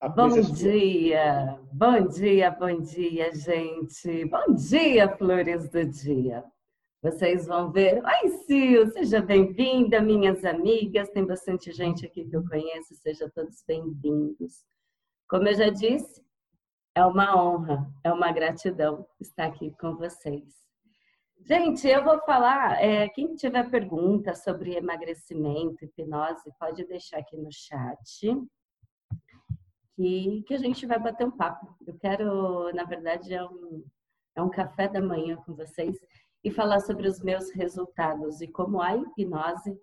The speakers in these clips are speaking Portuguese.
Bom dia, bom dia, bom dia, gente. Bom dia, flores do dia. Vocês vão ver. Oi, Sil, seja bem-vinda, minhas amigas. Tem bastante gente aqui que eu conheço, sejam todos bem-vindos. Como eu já disse, é uma honra, é uma gratidão estar aqui com vocês. Gente, eu vou falar. é, quem tiver perguntas sobre emagrecimento, hipnose, pode deixar aqui no chat que, que a gente vai bater um papo. Eu quero, na verdade, é um, é um café da manhã com vocês e falar sobre os meus resultados e como a hipnose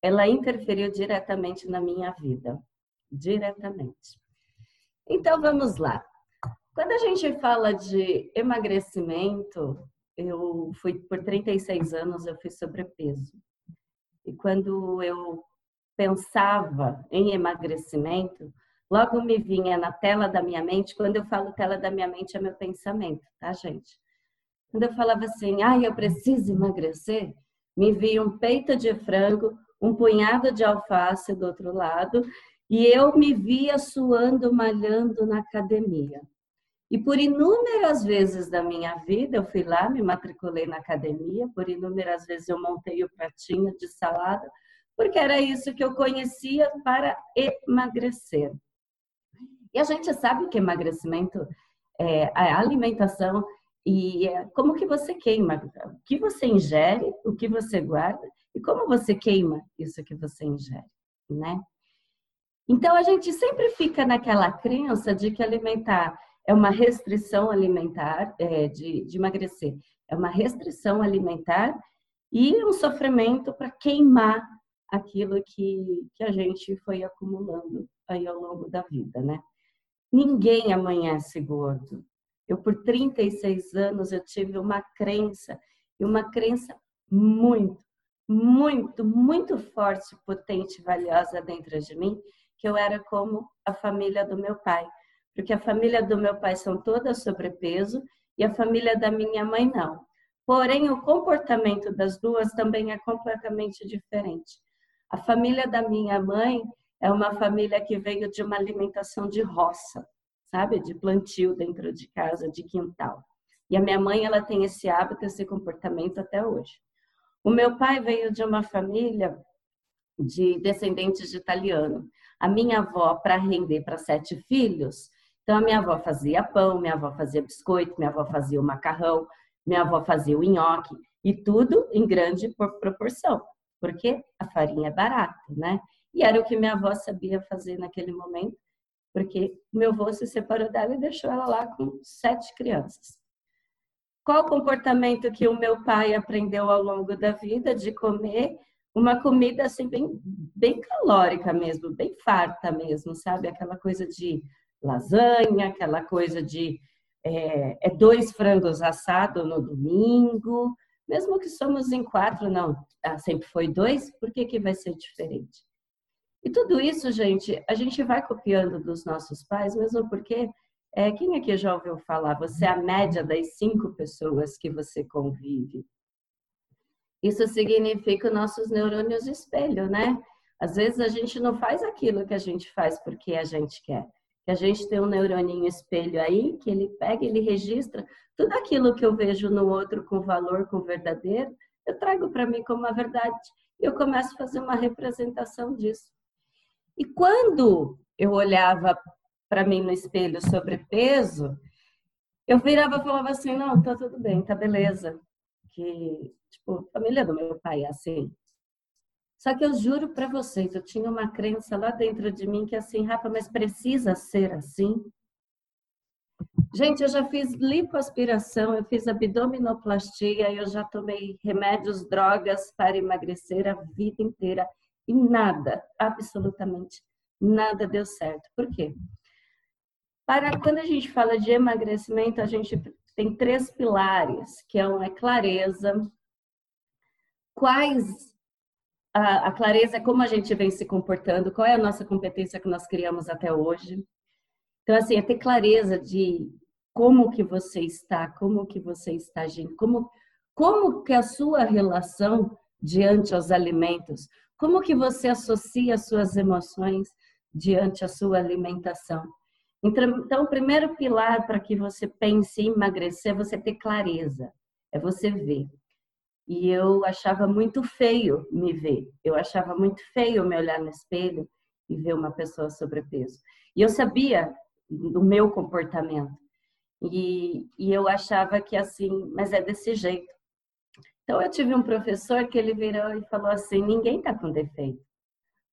ela interferiu diretamente na minha vida, diretamente. Então vamos lá. Quando a gente fala de emagrecimento, eu fui por 36 anos eu fui sobrepeso. E quando eu pensava em emagrecimento, logo me vinha na tela da minha mente, quando eu falo tela da minha mente é meu pensamento, tá, gente? Quando eu falava assim, ai, eu preciso emagrecer, me via um peito de frango, um punhado de alface do outro lado, e eu me via suando, malhando na academia. E por inúmeras vezes da minha vida, eu fui lá, me matriculei na academia, por inúmeras vezes eu montei o pratinho de salada, porque era isso que eu conhecia para emagrecer. E a gente sabe que emagrecimento é a alimentação e é como que você queima, o que você ingere, o que você guarda e como você queima isso que você ingere, né? Então a gente sempre fica naquela crença de que alimentar é uma restrição alimentar, é, de, de emagrecer, é uma restrição alimentar e um sofrimento para queimar aquilo que, que a gente foi acumulando aí ao longo da vida, né? Ninguém amanhece gordo. Eu, por 36 anos, eu tive uma crença, e uma crença muito, muito, muito forte, potente, valiosa dentro de mim, que eu era como a família do meu pai. Porque a família do meu pai são todas sobrepeso e a família da minha mãe não. Porém, o comportamento das duas também é completamente diferente. A família da minha mãe é uma família que veio de uma alimentação de roça, sabe? De plantio dentro de casa, de quintal. E a minha mãe, ela tem esse hábito, esse comportamento até hoje. O meu pai veio de uma família de descendentes de italiano. A minha avó, para render para sete filhos, então a minha avó fazia pão, minha avó fazia biscoito, minha avó fazia o macarrão, minha avó fazia o nhoque, e tudo em grande proporção, porque a farinha é barata, né? E era o que minha avó sabia fazer naquele momento, porque meu avô se separou dela e deixou ela lá com sete crianças. Qual o comportamento que o meu pai aprendeu ao longo da vida de comer uma comida assim bem, bem calórica mesmo, bem farta mesmo, sabe? Aquela coisa de lasanha, aquela coisa de é, é dois frangos assados no domingo, mesmo que somos em quatro, não, ah, sempre foi dois, por que, que vai ser diferente? E tudo isso, gente, a gente vai copiando dos nossos pais, mesmo porque é, quem aqui já ouviu falar? Você é a média das cinco pessoas que você convive. Isso significa nossos neurônios espelho, né? Às vezes a gente não faz aquilo que a gente faz porque a gente quer. Que a gente tem um neuroninho espelho aí, que ele pega, ele registra tudo aquilo que eu vejo no outro com valor, com verdadeiro, eu trago para mim como uma verdade. E eu começo a fazer uma representação disso. E quando eu olhava para mim no espelho sobrepeso, eu virava e falava assim, não, tá tudo bem, tá beleza. Que, tipo, a família do meu pai é assim. Só que eu juro para vocês, eu tinha uma crença lá dentro de mim que é assim, Rafa, mas precisa ser assim? Gente, eu já fiz lipoaspiração, eu fiz abdominoplastia, eu já tomei remédios, drogas para emagrecer a vida inteira e nada, absolutamente nada deu certo. Por quê? Para quando a gente fala de emagrecimento, a gente tem três pilares, que é uma clareza, quais a, a clareza é como a gente vem se comportando, qual é a nossa competência que nós criamos até hoje. Então, assim, é ter clareza de como que você está, como que você está agindo, como, como que a sua relação diante aos alimentos, como que você associa as suas emoções diante a sua alimentação. Então, o primeiro pilar para que você pense em emagrecer é você ter clareza, é você ver. E eu achava muito feio me ver, eu achava muito feio me olhar no espelho e ver uma pessoa sobrepeso. E eu sabia do meu comportamento. E, e eu achava que assim, mas é desse jeito. Então eu tive um professor que ele virou e falou assim: ninguém está com defeito.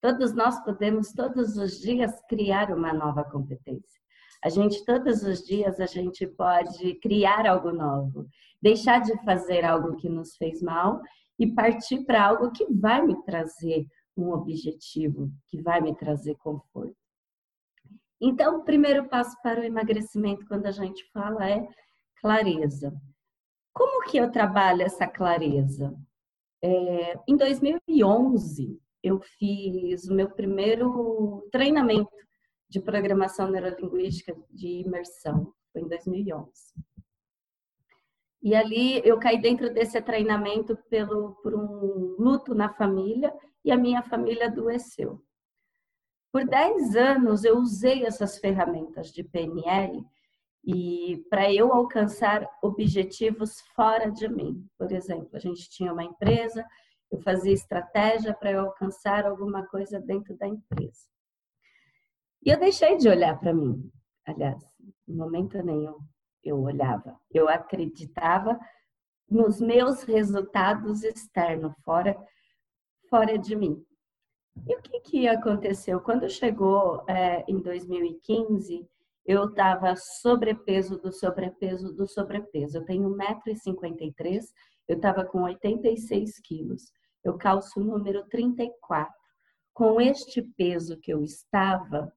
Todos nós podemos todos os dias criar uma nova competência. A gente todos os dias a gente pode criar algo novo, deixar de fazer algo que nos fez mal e partir para algo que vai me trazer um objetivo, que vai me trazer conforto. Então, o primeiro passo para o emagrecimento, quando a gente fala, é clareza. Como que eu trabalho essa clareza? É, em 2011, eu fiz o meu primeiro treinamento de programação neurolinguística de imersão, foi em 2011. E ali eu caí dentro desse treinamento pelo, por um luto na família e a minha família adoeceu. Por 10 anos eu usei essas ferramentas de PNL e para eu alcançar objetivos fora de mim. Por exemplo, a gente tinha uma empresa, eu fazia estratégia para eu alcançar alguma coisa dentro da empresa. E eu deixei de olhar para mim. Aliás, em momento nenhum eu olhava. Eu acreditava nos meus resultados externos, fora, fora de mim. E o que, que aconteceu? Quando chegou é, em 2015, eu estava sobrepeso do sobrepeso do sobrepeso. Eu tenho 1,53m, eu estava com 86 quilos. Eu calço o número 34. Com este peso que eu estava,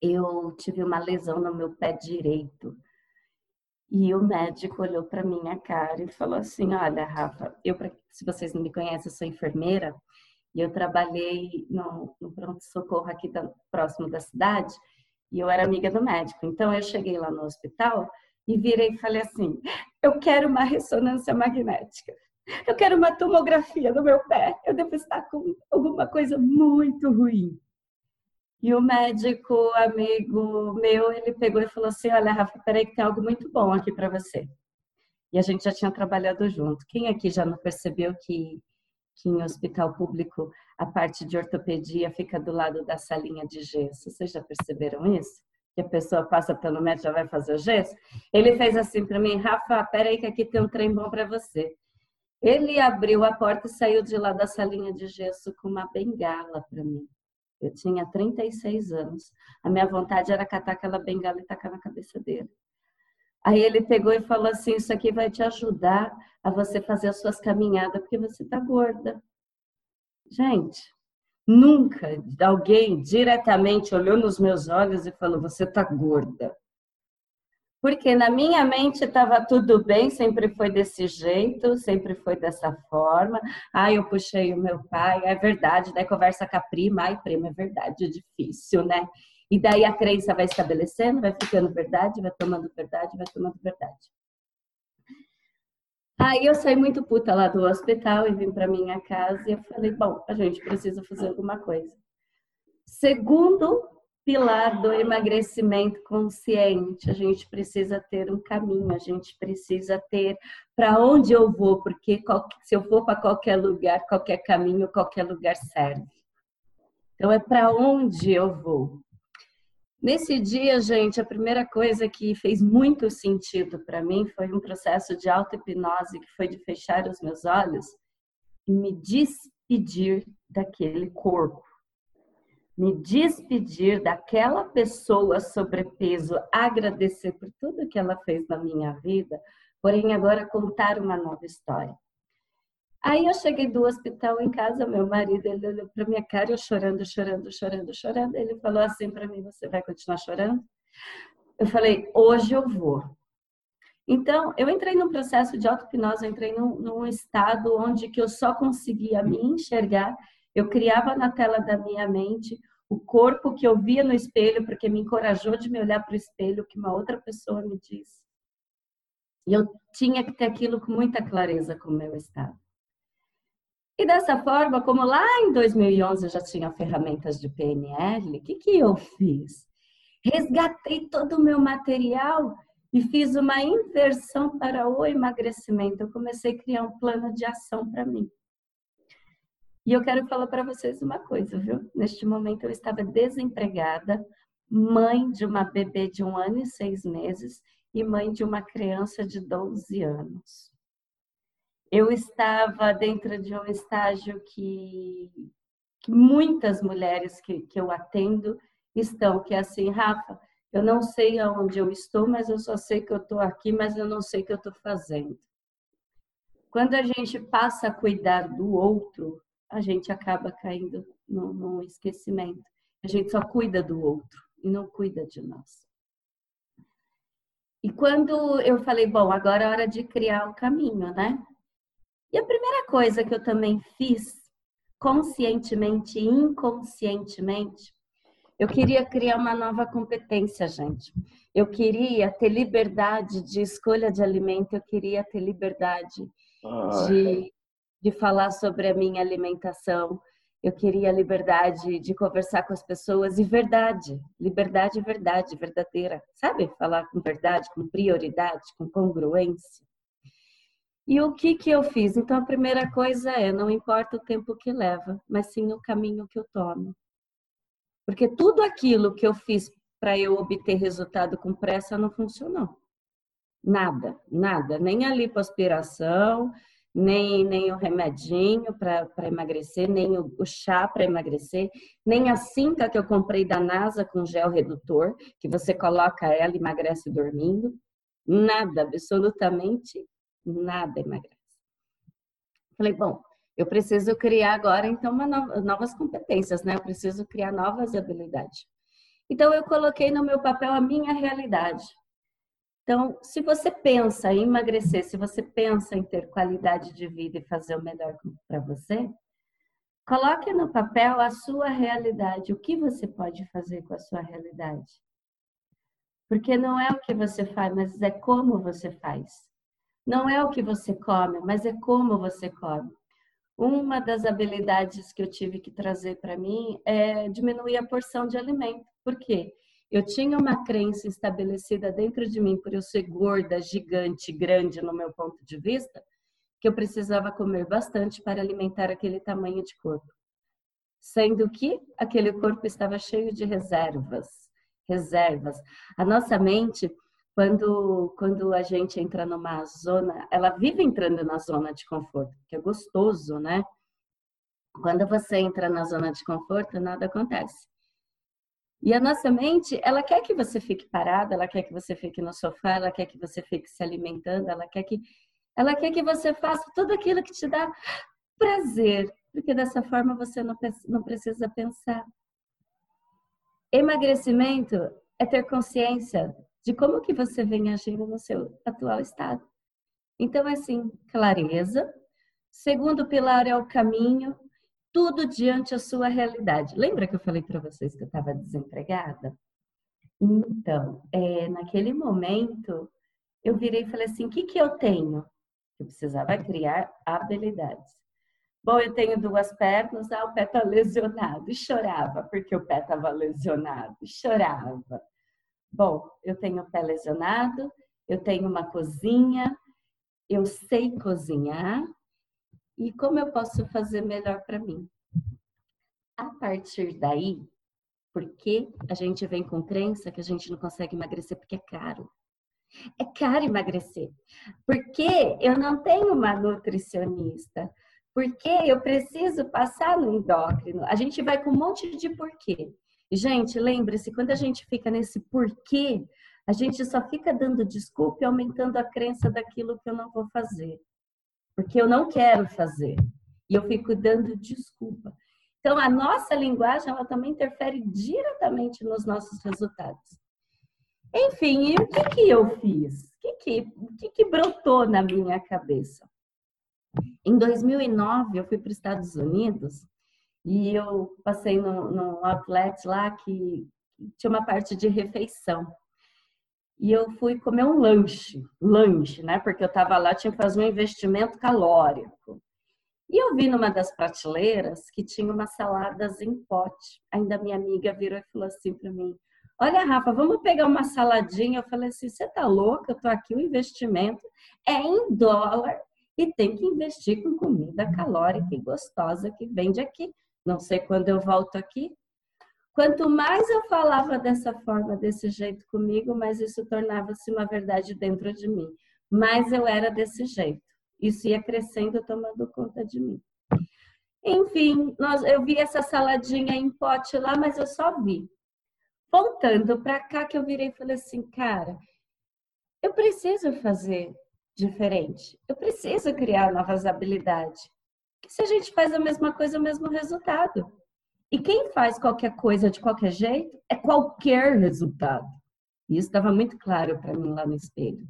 eu tive uma lesão no meu pé direito. E o médico olhou para minha cara e falou assim: Olha, Rafa, eu, se vocês não me conhecem, eu sou enfermeira e eu trabalhei no, no pronto-socorro aqui da, próximo da cidade e eu era amiga do médico. Então eu cheguei lá no hospital e virei e falei assim: eu quero uma ressonância magnética. Eu quero uma tomografia no meu pé. Eu devo estar com alguma coisa muito ruim. E o médico, amigo meu, ele pegou e falou assim: Olha, Rafa, peraí, que tem algo muito bom aqui para você. E a gente já tinha trabalhado junto. Quem aqui já não percebeu que que em hospital público a parte de ortopedia fica do lado da salinha de gesso. Vocês já perceberam isso? Que a pessoa passa pelo médico já vai fazer o gesso? Ele fez assim para mim, Rafa, peraí que aqui tem um trem bom para você. Ele abriu a porta e saiu de lá da salinha de gesso com uma bengala para mim. Eu tinha 36 anos. A minha vontade era catar aquela bengala e tacar na cabeça dele. Aí ele pegou e falou assim: Isso aqui vai te ajudar a você fazer as suas caminhadas, porque você está gorda. Gente, nunca alguém diretamente olhou nos meus olhos e falou: Você está gorda. Porque na minha mente estava tudo bem, sempre foi desse jeito, sempre foi dessa forma. Ai, eu puxei o meu pai, é verdade. Daí conversa com a prima, ai, prima, é verdade, é difícil, né? E daí a crença vai estabelecendo, vai ficando verdade, vai tomando verdade, vai tomando verdade. Aí eu saí muito puta lá do hospital e vim para minha casa e eu falei, bom, a gente precisa fazer alguma coisa. Segundo pilar do emagrecimento consciente, a gente precisa ter um caminho, a gente precisa ter para onde eu vou, porque se eu for para qualquer lugar, qualquer caminho, qualquer lugar serve. Então é para onde eu vou. Nesse dia, gente, a primeira coisa que fez muito sentido para mim foi um processo de auto-hipnose que foi de fechar os meus olhos e me despedir daquele corpo. Me despedir daquela pessoa sobrepeso, agradecer por tudo que ela fez na minha vida, porém agora contar uma nova história. Aí eu cheguei do hospital em casa, meu marido, ele olhou para minha cara, eu chorando, chorando, chorando, chorando. Ele falou assim para mim: Você vai continuar chorando? Eu falei: Hoje eu vou. Então, eu entrei num processo de auto-hipnose, eu entrei num, num, estado onde que eu só conseguia me enxergar, eu criava na tela da minha mente o corpo que eu via no espelho, porque me encorajou de me olhar para o espelho, que uma outra pessoa me disse. E eu tinha que ter aquilo com muita clareza com o meu estado. E dessa forma, como lá em 2011 eu já tinha ferramentas de PNL, o que, que eu fiz? resgatei todo o meu material e fiz uma inversão para o emagrecimento. Eu comecei a criar um plano de ação para mim. E eu quero falar para vocês uma coisa, viu? Neste momento eu estava desempregada, mãe de uma bebê de um ano e seis meses e mãe de uma criança de 12 anos. Eu estava dentro de um estágio que, que muitas mulheres que, que eu atendo estão, que é assim, Rafa, eu não sei aonde eu estou, mas eu só sei que eu estou aqui, mas eu não sei o que eu estou fazendo. Quando a gente passa a cuidar do outro, a gente acaba caindo no, no esquecimento. A gente só cuida do outro e não cuida de nós. E quando eu falei, bom, agora é hora de criar o caminho, né? E a primeira coisa que eu também fiz, conscientemente e inconscientemente, eu queria criar uma nova competência, gente. Eu queria ter liberdade de escolha de alimento, eu queria ter liberdade de de falar sobre a minha alimentação. Eu queria liberdade de conversar com as pessoas e verdade, liberdade, verdade, verdadeira, sabe? Falar com verdade, com prioridade, com congruência. E o que que eu fiz? Então a primeira coisa é, não importa o tempo que leva, mas sim o caminho que eu tomo. Porque tudo aquilo que eu fiz para eu obter resultado com pressa não funcionou. Nada, nada, nem a lipoaspiração, nem, nem o remedinho para emagrecer, nem o, o chá para emagrecer, nem a cinta que eu comprei da NASA com gel redutor, que você coloca ela e emagrece dormindo. Nada, absolutamente nada emagrece. Falei, bom, eu preciso criar agora então nova, novas competências, né? Eu preciso criar novas habilidades. Então eu coloquei no meu papel a minha realidade. Então, se você pensa em emagrecer, se você pensa em ter qualidade de vida e fazer o melhor para você, coloque no papel a sua realidade, o que você pode fazer com a sua realidade. Porque não é o que você faz, mas é como você faz. Não é o que você come, mas é como você come. Uma das habilidades que eu tive que trazer para mim é diminuir a porção de alimento. Por quê? Eu tinha uma crença estabelecida dentro de mim por eu ser gorda, gigante, grande no meu ponto de vista, que eu precisava comer bastante para alimentar aquele tamanho de corpo. Sendo que aquele corpo estava cheio de reservas, reservas. A nossa mente, quando quando a gente entra numa zona, ela vive entrando na zona de conforto, que é gostoso, né? Quando você entra na zona de conforto, nada acontece. E a nossa mente, ela quer que você fique parado, ela quer que você fique no sofá, ela quer que você fique se alimentando, ela quer que ela quer que você faça tudo aquilo que te dá prazer, porque dessa forma você não, não precisa pensar. Emagrecimento é ter consciência de como que você vem agindo no seu atual estado. Então, assim, clareza. Segundo pilar é o caminho tudo diante a sua realidade. Lembra que eu falei para vocês que eu estava desempregada? Então, é, naquele momento, eu virei e falei assim: o que, que eu tenho? Eu precisava criar habilidades. Bom, eu tenho duas pernas, ah, o pé está lesionado. E chorava, porque o pé estava lesionado. E chorava. Bom, eu tenho pé lesionado, eu tenho uma cozinha, eu sei cozinhar, e como eu posso fazer melhor para mim. A partir daí, porque a gente vem com crença que a gente não consegue emagrecer porque é caro. É caro emagrecer. Porque eu não tenho uma nutricionista. Porque eu preciso passar no endócrino. A gente vai com um monte de porquê. Gente, lembre-se, quando a gente fica nesse porquê, a gente só fica dando desculpa e aumentando a crença daquilo que eu não vou fazer porque eu não quero fazer. E eu fico dando desculpa. Então, a nossa linguagem, ela também interfere diretamente nos nossos resultados. Enfim, e o que, que eu fiz? O que, que, o que, que brotou na minha cabeça? Em 2009, eu fui para os Estados Unidos e eu passei no, no outlet lá que tinha uma parte de refeição e eu fui comer um lanche, lanche, né? Porque eu estava lá, tinha que fazer um investimento calórico. E eu vi numa das prateleiras que tinha umas saladas em pote. Ainda minha amiga virou e falou assim para mim: Olha, Rafa, vamos pegar uma saladinha. Eu falei assim: você tá louca? Eu tô aqui, o investimento é em dólar e tem que investir com comida calórica e gostosa que vende aqui. Não sei quando eu volto aqui. Quanto mais eu falava dessa forma, desse jeito comigo, mais isso tornava-se uma verdade dentro de mim. Mais eu era desse jeito. Isso ia crescendo, tomando conta de mim. Enfim, nós, eu vi essa saladinha em pote lá, mas eu só vi. Voltando para cá, que eu virei e falei assim, cara, eu preciso fazer diferente. Eu preciso criar novas habilidades. Se a gente faz a mesma coisa, o mesmo resultado. E quem faz qualquer coisa de qualquer jeito é qualquer resultado. E isso estava muito claro para mim lá no espelho.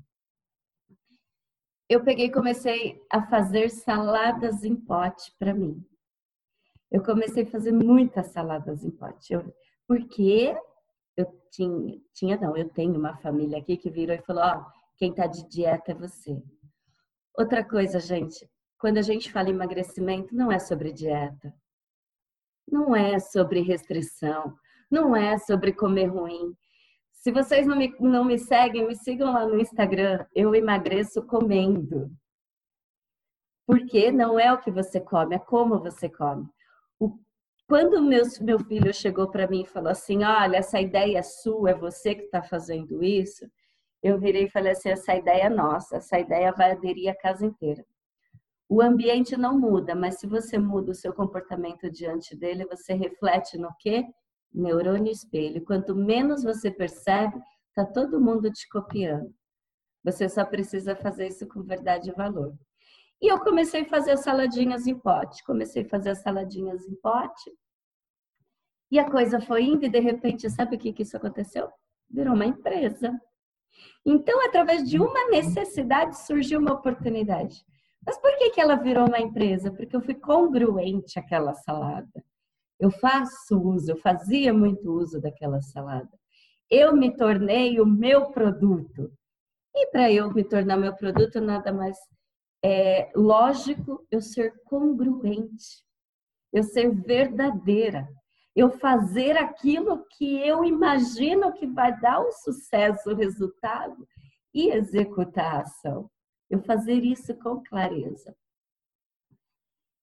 Eu peguei e comecei a fazer saladas em pote para mim. Eu comecei a fazer muitas saladas em pote. Eu, porque eu tinha, tinha, não, eu tenho uma família aqui que virou e falou: Ó, oh, quem está de dieta é você. Outra coisa, gente, quando a gente fala em emagrecimento, não é sobre dieta, não é sobre restrição, não é sobre comer ruim. Se vocês não me, não me seguem, me sigam lá no Instagram. Eu emagreço comendo. Porque não é o que você come, é como você come. O, quando meus, meu filho chegou para mim e falou assim: Olha, essa ideia é sua, é você que está fazendo isso eu virei e falei assim: essa ideia é nossa, essa ideia vai aderir a casa inteira. O ambiente não muda, mas se você muda o seu comportamento diante dele, você reflete no quê? Neurônio espelho. Quanto menos você percebe, tá todo mundo te copiando. Você só precisa fazer isso com verdade e valor. E eu comecei a fazer saladinhas em pote. Comecei a fazer saladinhas em pote. E a coisa foi indo e de repente, sabe o que que isso aconteceu? Virou uma empresa. Então, através de uma necessidade surgiu uma oportunidade. Mas por que, que ela virou uma empresa? Porque eu fui congruente àquela salada. Eu faço uso, eu fazia muito uso daquela salada. Eu me tornei o meu produto. E para eu me tornar meu produto, nada mais é lógico eu ser congruente, eu ser verdadeira eu fazer aquilo que eu imagino que vai dar o sucesso, o resultado e executar a ação. Eu fazer isso com clareza.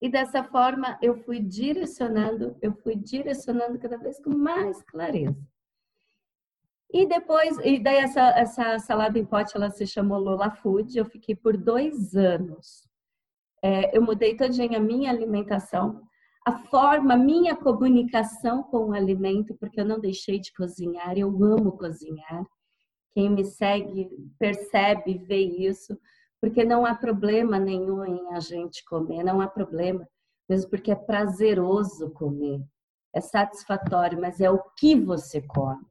E dessa forma eu fui direcionando, eu fui direcionando cada vez com mais clareza. E depois, e daí essa, essa salada em pote, ela se chamou Lola Food. Eu fiquei por dois anos. É, eu mudei todinha a minha alimentação a forma, minha comunicação com o alimento, porque eu não deixei de cozinhar, eu amo cozinhar. Quem me segue percebe, vê isso, porque não há problema nenhum em a gente comer, não há problema, mesmo porque é prazeroso comer, é satisfatório, mas é o que você come,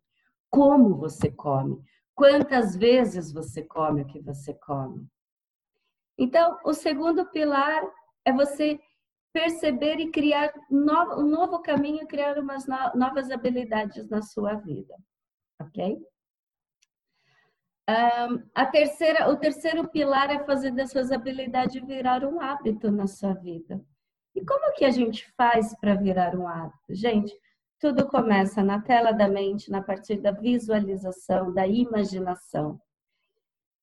como você come, quantas vezes você come o que você come. Então, o segundo pilar é você perceber e criar um novo caminho, criar umas novas habilidades na sua vida, ok? Um, a terceira, o terceiro pilar é fazer dessas habilidades virar um hábito na sua vida. E como que a gente faz para virar um hábito? Gente, tudo começa na tela da mente, na partir da visualização, da imaginação.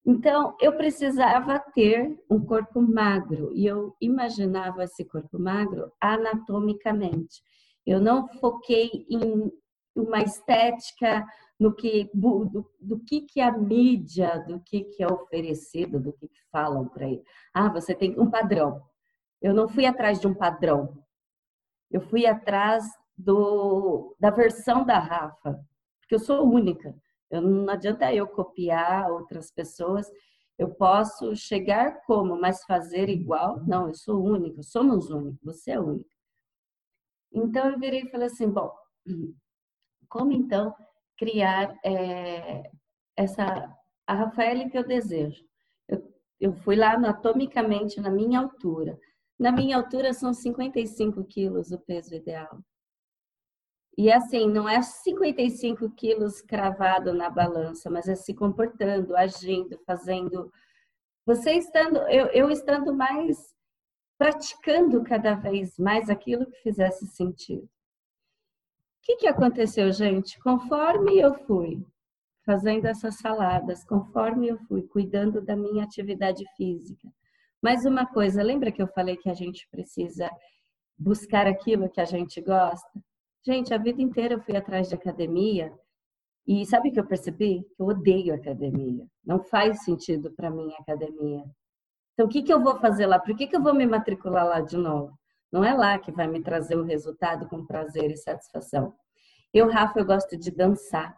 Então, eu precisava ter um corpo magro e eu imaginava esse corpo magro anatomicamente. Eu não foquei em uma estética no que do, do que que a mídia, do que que é oferecido, do que que falam para aí. Ah, você tem um padrão. Eu não fui atrás de um padrão. Eu fui atrás do da versão da Rafa, porque eu sou única. Eu, não adianta eu copiar outras pessoas. Eu posso chegar como, mas fazer igual? Não, eu sou única, somos únicos, você é única. Então eu virei e falei assim: bom, como então criar é, essa a Rafaela que eu desejo? Eu, eu fui lá anatomicamente na minha altura. Na minha altura são 55 quilos o peso ideal. E assim, não é 55 quilos cravado na balança, mas é se comportando, agindo, fazendo. Você estando, eu, eu estando mais, praticando cada vez mais aquilo que fizesse sentido. Que, que aconteceu, gente? Conforme eu fui fazendo essas saladas, conforme eu fui cuidando da minha atividade física. Mais uma coisa, lembra que eu falei que a gente precisa buscar aquilo que a gente gosta? Gente, a vida inteira eu fui atrás de academia e sabe o que eu percebi? Eu odeio academia. Não faz sentido para mim academia. Então, o que, que eu vou fazer lá? Por que, que eu vou me matricular lá de novo? Não é lá que vai me trazer o resultado com prazer e satisfação. Eu, Rafa, eu gosto de dançar.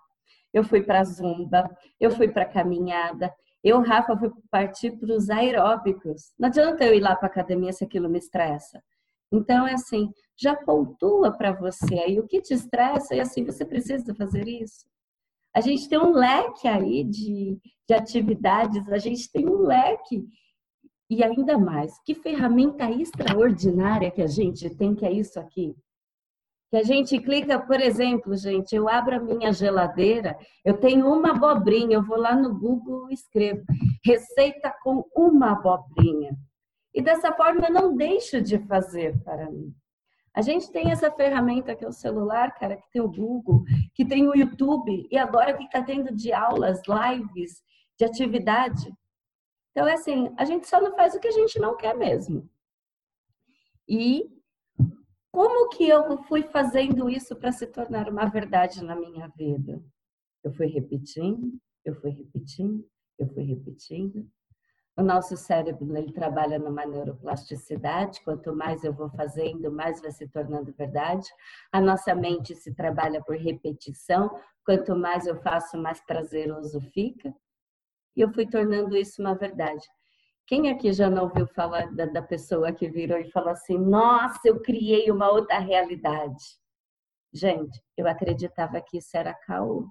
Eu fui para zumba, eu fui para caminhada. Eu, Rafa, fui partir para os aeróbicos. Não adianta eu ir lá para academia se aquilo me estressa. Então, é assim, já pontua para você aí o que te estressa e assim, você precisa fazer isso. A gente tem um leque aí de, de atividades, a gente tem um leque e ainda mais, que ferramenta extraordinária que a gente tem, que é isso aqui. Que a gente clica, por exemplo, gente, eu abro a minha geladeira, eu tenho uma abobrinha, eu vou lá no Google e escrevo receita com uma abobrinha. E dessa forma eu não deixo de fazer para mim. A gente tem essa ferramenta que é o celular, cara, que tem o Google, que tem o YouTube, e agora que está tendo de aulas, lives, de atividade. Então, é assim, a gente só não faz o que a gente não quer mesmo. E como que eu fui fazendo isso para se tornar uma verdade na minha vida? Eu fui repetindo, eu fui repetindo, eu fui repetindo. O nosso cérebro ele trabalha numa neuroplasticidade. Quanto mais eu vou fazendo, mais vai se tornando verdade. A nossa mente se trabalha por repetição. Quanto mais eu faço, mais prazeroso fica e eu fui tornando isso uma verdade. Quem aqui já não ouviu falar da, da pessoa que virou e falou assim: Nossa, eu criei uma outra realidade? Gente, eu acreditava que isso era caô.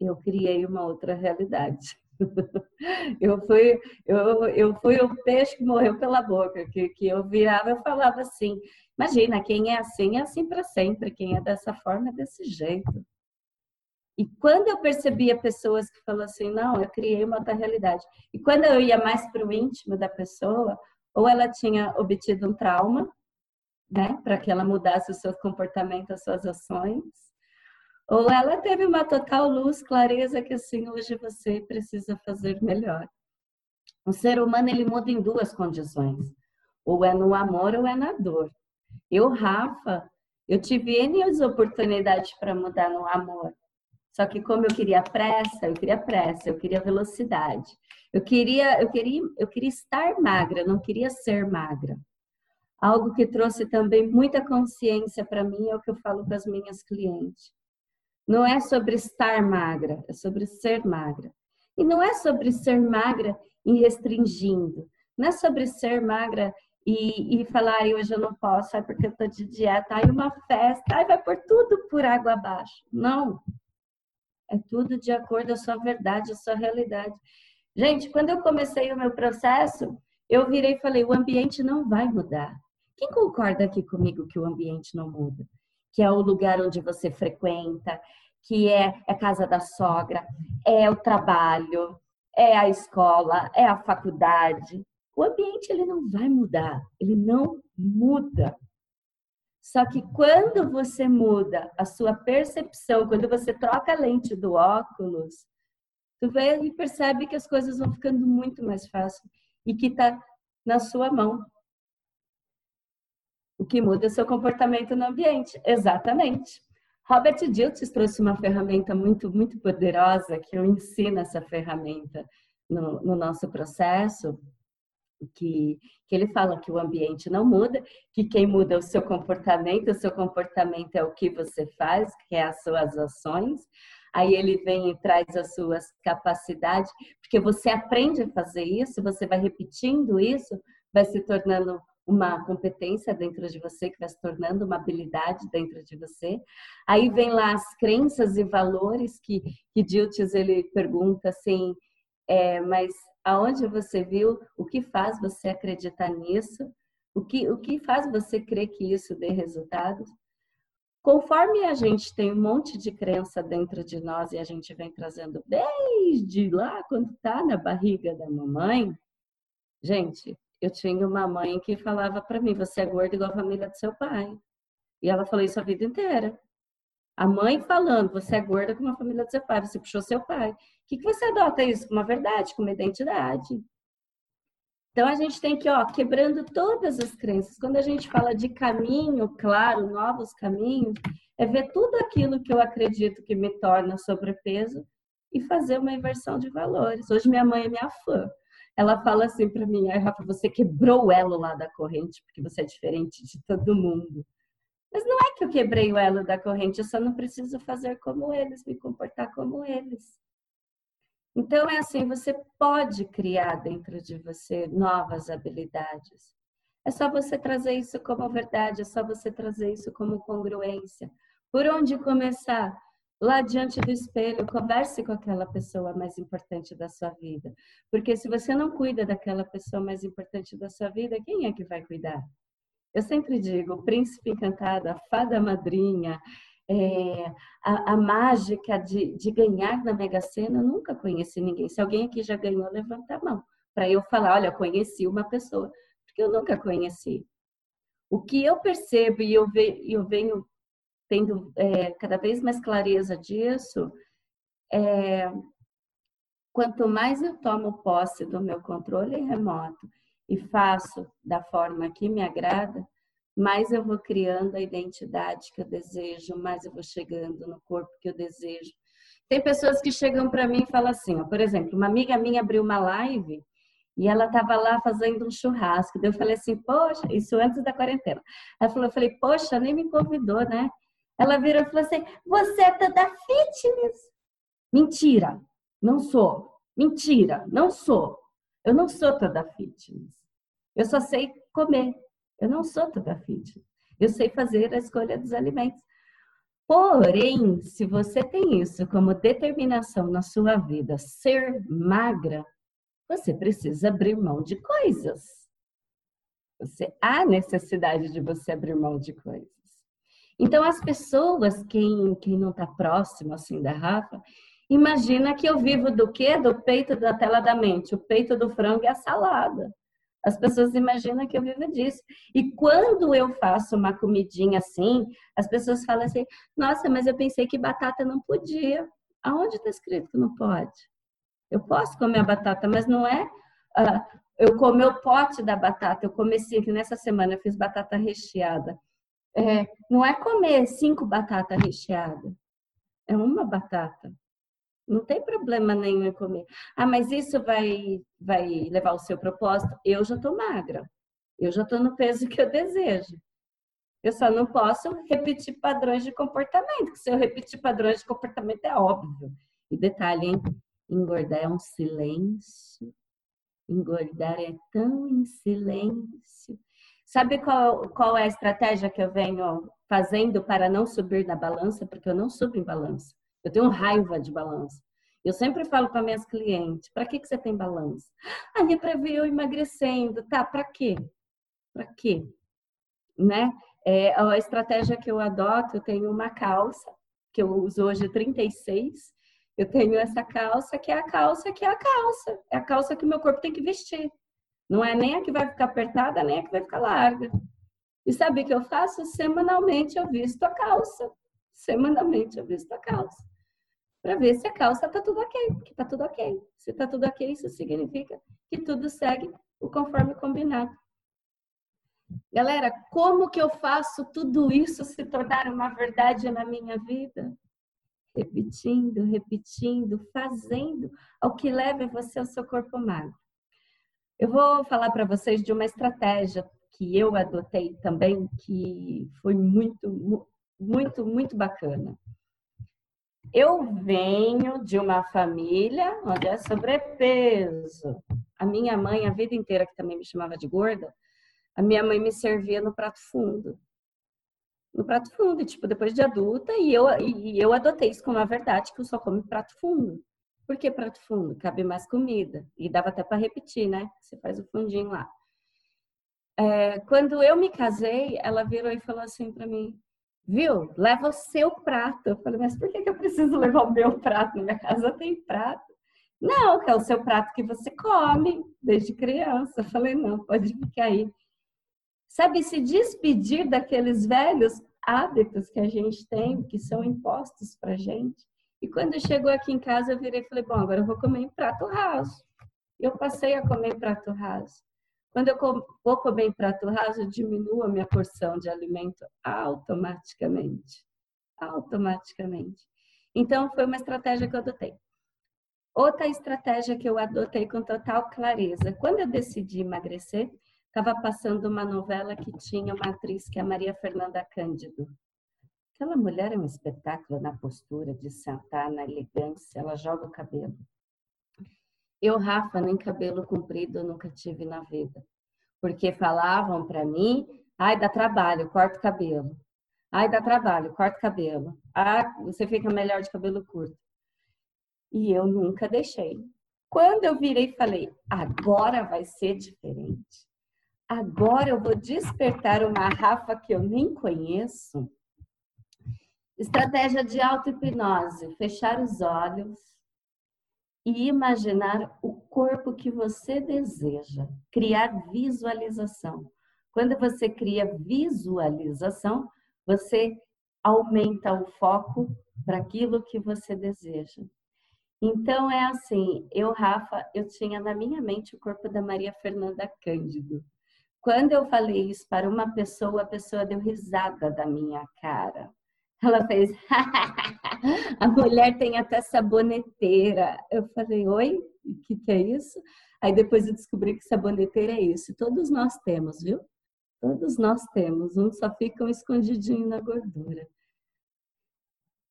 Eu criei uma outra realidade. eu fui eu, eu fui o peixe que morreu pela boca, que, que eu virava, eu falava assim: Imagina, quem é assim é assim para sempre, quem é dessa forma é desse jeito. E quando eu percebia pessoas que falavam assim, não, eu criei uma outra realidade. E quando eu ia mais para o íntimo da pessoa, ou ela tinha obtido um trauma, né, para que ela mudasse o seu comportamento, as suas ações, ou ela teve uma total luz, clareza que assim, hoje você precisa fazer melhor. O ser humano ele muda em duas condições, ou é no amor ou é na dor. Eu, Rafa, eu tive N oportunidades para mudar no amor. Só que como eu queria pressa, eu queria pressa, eu queria velocidade. Eu queria, eu queria, eu queria estar magra, não queria ser magra. Algo que trouxe também muita consciência para mim é o que eu falo com as minhas clientes. Não é sobre estar magra, é sobre ser magra. E não é sobre ser magra e restringindo. Não é sobre ser magra e, e falar, ai, hoje eu não posso, ai, porque eu tô de dieta, ai, uma festa, ai, vai por tudo por água abaixo. Não. É tudo de acordo com a sua verdade, a sua realidade. Gente, quando eu comecei o meu processo, eu virei e falei: o ambiente não vai mudar. Quem concorda aqui comigo que o ambiente não muda? Que é o lugar onde você frequenta, que é a casa da sogra, é o trabalho, é a escola, é a faculdade. O ambiente ele não vai mudar, ele não muda. Só que quando você muda a sua percepção, quando você troca a lente do óculos, tu vê e percebe que as coisas vão ficando muito mais fáceis e que está na sua mão. O que muda é o seu comportamento no ambiente. Exatamente. Robert Dilts trouxe uma ferramenta muito, muito poderosa que eu ensino essa ferramenta no, no nosso processo, que, que ele fala que o ambiente não muda, que quem muda é o seu comportamento, o seu comportamento é o que você faz, que é as suas ações. Aí ele vem e traz as suas capacidades, porque você aprende a fazer isso, você vai repetindo isso, vai se tornando uma competência dentro de você, que vai se tornando uma habilidade dentro de você. Aí vem lá as crenças e valores que, que Diltes ele pergunta assim, é, mas aonde você viu, o que faz você acreditar nisso, o que, o que faz você crer que isso dê resultados. Conforme a gente tem um monte de crença dentro de nós e a gente vem trazendo desde lá, quando está na barriga da mamãe, gente, eu tinha uma mãe que falava para mim: você é gorda igual a família do seu pai. E ela falou isso a vida inteira. A mãe falando, você é gorda como a família do seu pai, você puxou seu pai. O que, que você adota isso? Uma verdade, como identidade. Então a gente tem que, ó, quebrando todas as crenças. Quando a gente fala de caminho, claro, novos caminhos, é ver tudo aquilo que eu acredito que me torna sobrepeso e fazer uma inversão de valores. Hoje minha mãe é minha fã. Ela fala assim para mim, ai Rafa, você quebrou o elo lá da corrente porque você é diferente de todo mundo. Mas não é que eu quebrei o elo da corrente, eu só não preciso fazer como eles, me comportar como eles. Então é assim, você pode criar dentro de você novas habilidades. É só você trazer isso como verdade, é só você trazer isso como congruência. Por onde começar? Lá diante do espelho, converse com aquela pessoa mais importante da sua vida. Porque se você não cuida daquela pessoa mais importante da sua vida, quem é que vai cuidar? Eu sempre digo, príncipe encantado, a fada madrinha, é, a, a, mágica de, de ganhar na Mega Sena, eu nunca conheci ninguém. Se alguém aqui já ganhou, levanta a mão. Para eu falar, olha, conheci uma pessoa. Porque eu nunca conheci. O que eu percebo e eu, ve, eu venho tendo é, cada vez mais clareza disso, é, quanto mais eu tomo posse do meu controle remoto e faço da forma que me agrada, mais eu vou criando a identidade que eu desejo, mais eu vou chegando no corpo que eu desejo. Tem pessoas que chegam para mim e falam assim, ó, por exemplo, uma amiga minha abriu uma live e ela estava lá fazendo um churrasco. Daí eu falei assim, poxa, isso antes da quarentena. Ela falou, eu falei, poxa, nem me convidou, né? Ela virou e falou assim, você é toda fitness. Mentira, não sou. Mentira, não sou. Eu não sou toda fitness. Eu só sei comer. Eu não sou toda fitness. Eu sei fazer a escolha dos alimentos. Porém, se você tem isso como determinação na sua vida, ser magra, você precisa abrir mão de coisas. Você há necessidade de você abrir mão de coisas. Então, as pessoas, quem, quem não está próximo assim da Rafa, imagina que eu vivo do quê? Do peito da tela da mente. O peito do frango e a salada. As pessoas imaginam que eu vivo disso. E quando eu faço uma comidinha assim, as pessoas falam assim: nossa, mas eu pensei que batata não podia. Aonde está escrito que não pode? Eu posso comer a batata, mas não é. Uh, eu comer o pote da batata. Eu comecei que nessa semana eu fiz batata recheada. É, não é comer cinco batatas recheadas. É uma batata. Não tem problema nenhum em comer. Ah, mas isso vai, vai levar o seu propósito? Eu já estou magra. Eu já estou no peso que eu desejo. Eu só não posso repetir padrões de comportamento, que se eu repetir padrões de comportamento é óbvio. E detalhe, hein? engordar é um silêncio. Engordar é tão em silêncio. Sabe qual, qual é a estratégia que eu venho fazendo para não subir na balança? Porque eu não subo em balança. Eu tenho raiva de balança. Eu sempre falo para minhas clientes: para que, que você tem balança? Ah, é para ver eu emagrecendo. Tá, para quê? Para quê? Né? É, a estratégia que eu adoto, eu tenho uma calça, que eu uso hoje 36. Eu tenho essa calça, que é a calça que é a calça. É a calça que o meu corpo tem que vestir. Não é nem a que vai ficar apertada, nem a que vai ficar larga. E sabe o que eu faço? Semanalmente eu visto a calça. Semanalmente eu visto a calça para ver se a calça está tudo ok, que está tudo ok. Se está tudo ok, isso significa que tudo segue o conforme combinado. Galera, como que eu faço tudo isso se tornar uma verdade na minha vida? Repetindo, repetindo, fazendo ao que leve você ao seu corpo magro. Eu vou falar para vocês de uma estratégia que eu adotei também, que foi muito, muito, muito bacana. Eu venho de uma família onde é sobrepeso. A minha mãe, a vida inteira, que também me chamava de gorda, a minha mãe me servia no prato fundo. No prato fundo, tipo, depois de adulta, e eu, e eu adotei isso como uma verdade, que eu só como prato fundo. Por que prato fundo? Cabe mais comida. E dava até para repetir, né? Você faz o fundinho lá. É, quando eu me casei, ela virou e falou assim para mim: viu? Leva o seu prato. Eu falei, mas por que, eu preciso levar o meu prato? Na minha casa tem prato. Não, que é o seu prato que você come desde criança. Eu falei, não, pode ficar aí. Sabe, se despedir daqueles velhos hábitos que a gente tem, que são impostos para gente. E quando chegou aqui em casa, eu virei e falei, bom, agora eu vou comer em prato raso. Eu passei a comer prato raso. Quando eu vou comer em prato raso, eu diminuo a minha porção de alimento automaticamente. Automaticamente. Então, foi uma estratégia que eu adotei. Outra estratégia que eu adotei com total clareza. Quando eu decidi emagrecer, estava passando uma novela que tinha uma atriz que é a Maria Fernanda Cândido. Aquela mulher é um espetáculo na postura de sentar, na elegância, ela joga o cabelo. Eu, Rafa, nem cabelo comprido nunca tive na vida. Porque falavam para mim, ai, dá trabalho, corta o cabelo. Ai, dá trabalho, corta o cabelo. Ah, você fica melhor de cabelo curto. E eu nunca deixei. Quando eu virei e falei, agora vai ser diferente. Agora eu vou despertar uma Rafa que eu nem conheço. Estratégia de auto-hipnose: fechar os olhos e imaginar o corpo que você deseja, criar visualização. Quando você cria visualização, você aumenta o foco para aquilo que você deseja. Então é assim, eu, Rafa, eu tinha na minha mente o corpo da Maria Fernanda Cândido. Quando eu falei isso para uma pessoa, a pessoa deu risada da minha cara. Ela fez, a mulher tem até saboneteira. Eu falei, oi, o que, que é isso? Aí depois eu descobri que saboneteira é isso. Todos nós temos, viu? Todos nós temos. Uns só ficam escondidinho na gordura.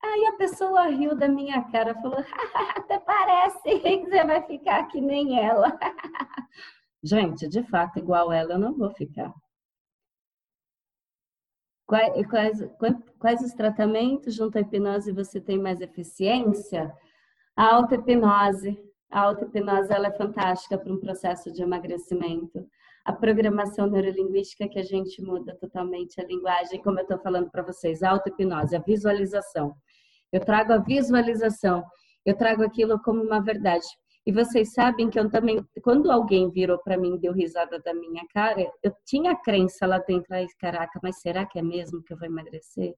Aí a pessoa riu da minha cara, falou, até parece que você vai ficar que nem ela. Gente, de fato, igual ela eu não vou ficar. Quais, quais, quais os tratamentos junto à hipnose você tem mais eficiência? A auto-hipnose. A auto-hipnose é fantástica para um processo de emagrecimento. A programação neurolinguística que a gente muda totalmente a linguagem, como eu estou falando para vocês, a auto-hipnose, a visualização. Eu trago a visualização, eu trago aquilo como uma verdade. E vocês sabem que eu também, quando alguém virou para mim e deu risada da minha cara, eu tinha a crença lá dentro, ai, caraca, mas será que é mesmo que eu vou emagrecer?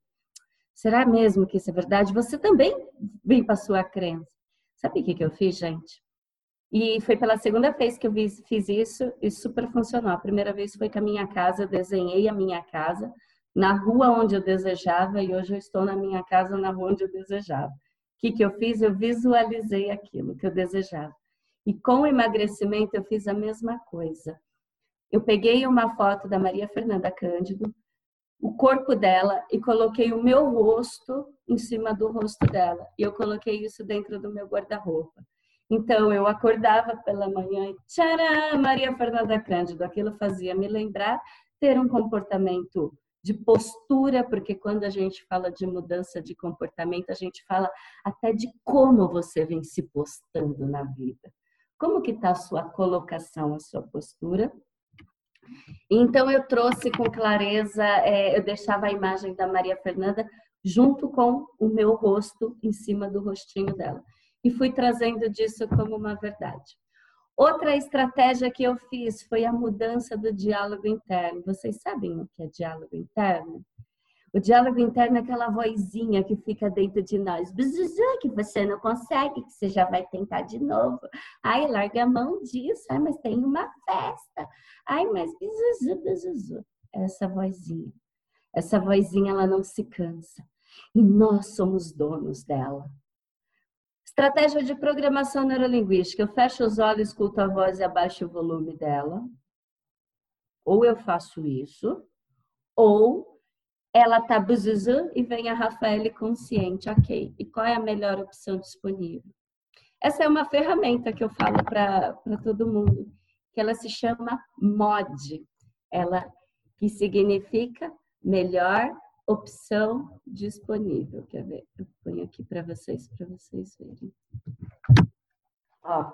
Será mesmo que isso é verdade? Você também vem para sua crença. Sabe o que, que eu fiz, gente? E foi pela segunda vez que eu fiz isso e super funcionou. A primeira vez foi com a minha casa, eu desenhei a minha casa na rua onde eu desejava e hoje eu estou na minha casa na rua onde eu desejava que, que eu fiz? Eu visualizei aquilo que eu desejava. E com o emagrecimento eu fiz a mesma coisa. Eu peguei uma foto da Maria Fernanda Cândido, o corpo dela, e coloquei o meu rosto em cima do rosto dela. E eu coloquei isso dentro do meu guarda-roupa. Então eu acordava pela manhã e tcharam, Maria Fernanda Cândido. Aquilo fazia me lembrar ter um comportamento de postura, porque quando a gente fala de mudança de comportamento, a gente fala até de como você vem se postando na vida. Como que está a sua colocação, a sua postura? Então eu trouxe com clareza, é, eu deixava a imagem da Maria Fernanda junto com o meu rosto em cima do rostinho dela. E fui trazendo disso como uma verdade. Outra estratégia que eu fiz foi a mudança do diálogo interno. Vocês sabem o que é diálogo interno? O diálogo interno é aquela vozinha que fica dentro de nós. que você não consegue, que você já vai tentar de novo. Ai, larga a mão disso. Ai, mas tem uma festa. Ai, mas bizuzu, Essa vozinha. Essa vozinha, ela não se cansa. E nós somos donos dela. Estratégia de programação neurolinguística. Eu fecho os olhos, escuto a voz e abaixo o volume dela. Ou eu faço isso, ou ela tá buzuzu e vem a Rafael consciente, ok. E qual é a melhor opção disponível? Essa é uma ferramenta que eu falo para todo mundo, que ela se chama MOD. Ela que significa melhor opção disponível. Quer ver? Eu ponho aqui para vocês, para vocês verem. Ó,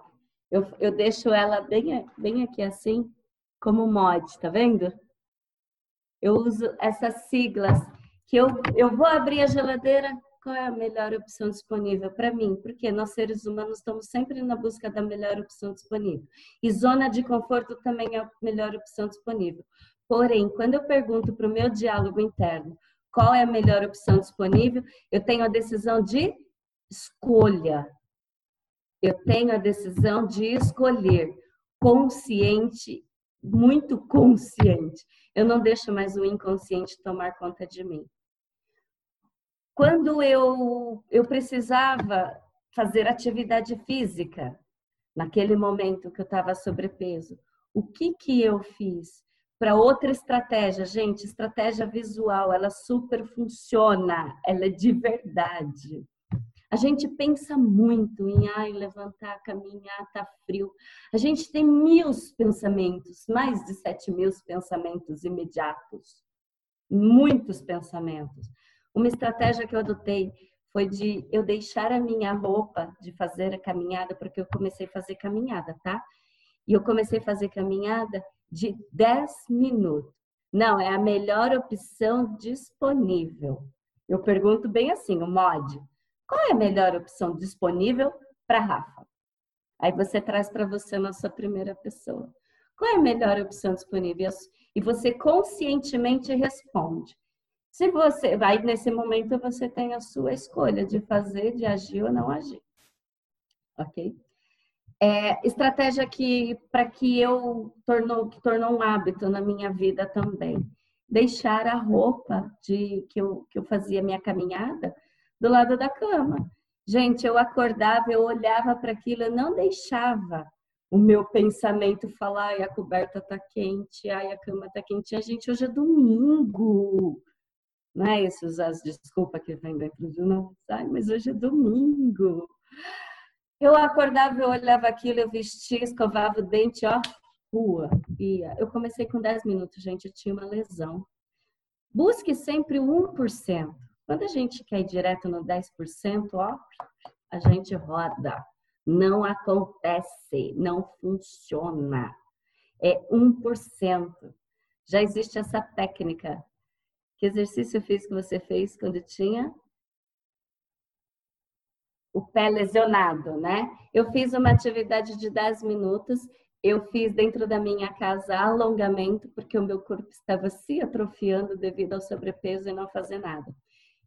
eu, eu deixo ela bem, bem aqui assim, como mod, tá vendo? Eu uso essas siglas que eu, eu vou abrir a geladeira, qual é a melhor opção disponível para mim? Porque nós seres humanos estamos sempre na busca da melhor opção disponível. E zona de conforto também é a melhor opção disponível. Porém, quando eu pergunto para o meu diálogo interno qual é a melhor opção disponível, eu tenho a decisão de escolha. Eu tenho a decisão de escolher consciente, muito consciente. Eu não deixo mais o inconsciente tomar conta de mim. Quando eu, eu precisava fazer atividade física, naquele momento que eu estava sobrepeso, o que que eu fiz? Para outra estratégia, gente, estratégia visual, ela super funciona, ela é de verdade. A gente pensa muito em ai, levantar, caminhar, tá frio. A gente tem mil pensamentos, mais de sete mil pensamentos imediatos. Muitos pensamentos. Uma estratégia que eu adotei foi de eu deixar a minha roupa de fazer a caminhada, porque eu comecei a fazer caminhada, tá? E eu comecei a fazer caminhada de 10 minutos. Não, é a melhor opção disponível. Eu pergunto bem assim, o mod. Qual é a melhor opção disponível para Rafa? Aí você traz para você na sua primeira pessoa. Qual é a melhor opção disponível? E você conscientemente responde. Se você vai nesse momento você tem a sua escolha de fazer, de agir ou não agir. OK? É, estratégia que para que eu tornou que tornou um hábito na minha vida também. Deixar a roupa de que eu, que eu fazia minha caminhada do lado da cama. Gente, eu acordava, eu olhava para aquilo, eu não deixava o meu pensamento falar, ai, a coberta tá quente, ai, a cama tá quente. A gente, hoje é domingo. Não é isso, as desculpas que vem dentro de nós. Ai, mas hoje é domingo. Eu acordava, eu olhava aquilo, eu vestia, escovava o dente, ó, rua, ia. Eu comecei com 10 minutos, gente, eu tinha uma lesão. Busque sempre o 1%. Quando a gente quer ir direto no 10%, ó, a gente roda. Não acontece, não funciona. É 1%. Já existe essa técnica. Que exercício físico você fez quando tinha o pé lesionado, né? Eu fiz uma atividade de 10 minutos, eu fiz dentro da minha casa alongamento, porque o meu corpo estava se atrofiando devido ao sobrepeso e não fazer nada.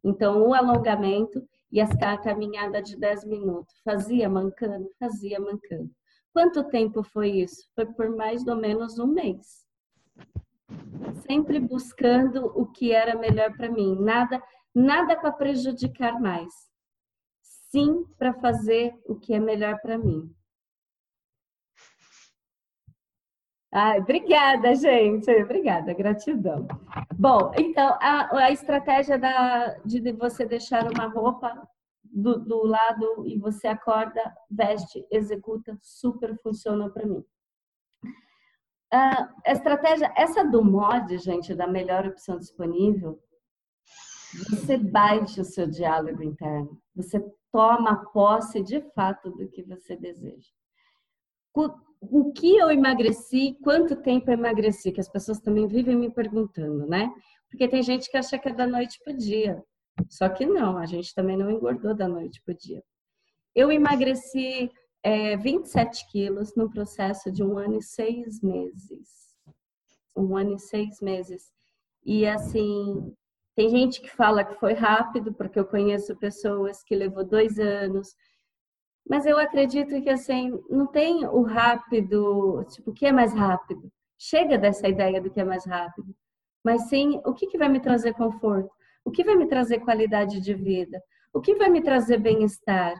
Então, o alongamento e a caminhada de 10 minutos. Fazia mancando? Fazia mancando. Quanto tempo foi isso? Foi por mais ou menos um mês. Sempre buscando o que era melhor para mim. Nada, nada para prejudicar mais. Sim para fazer o que é melhor para mim. Ai, obrigada, gente. Obrigada, gratidão. Bom, então, a, a estratégia da, de você deixar uma roupa do, do lado e você acorda, veste, executa, super funciona para mim. a estratégia, essa do mod, gente, da melhor opção disponível, você baixa o seu diálogo interno, você toma posse de fato do que você deseja o que eu emagreci, quanto tempo eu emagreci, que as pessoas também vivem me perguntando, né? Porque tem gente que acha que é da noite para o dia. Só que não, a gente também não engordou da noite para o dia. Eu emagreci é, 27 quilos no processo de um ano e seis meses. Um ano e seis meses. E assim, tem gente que fala que foi rápido, porque eu conheço pessoas que levou dois anos, mas eu acredito que assim, não tem o rápido, tipo, o que é mais rápido? Chega dessa ideia do que é mais rápido. Mas sim, o que, que vai me trazer conforto? O que vai me trazer qualidade de vida? O que vai me trazer bem-estar?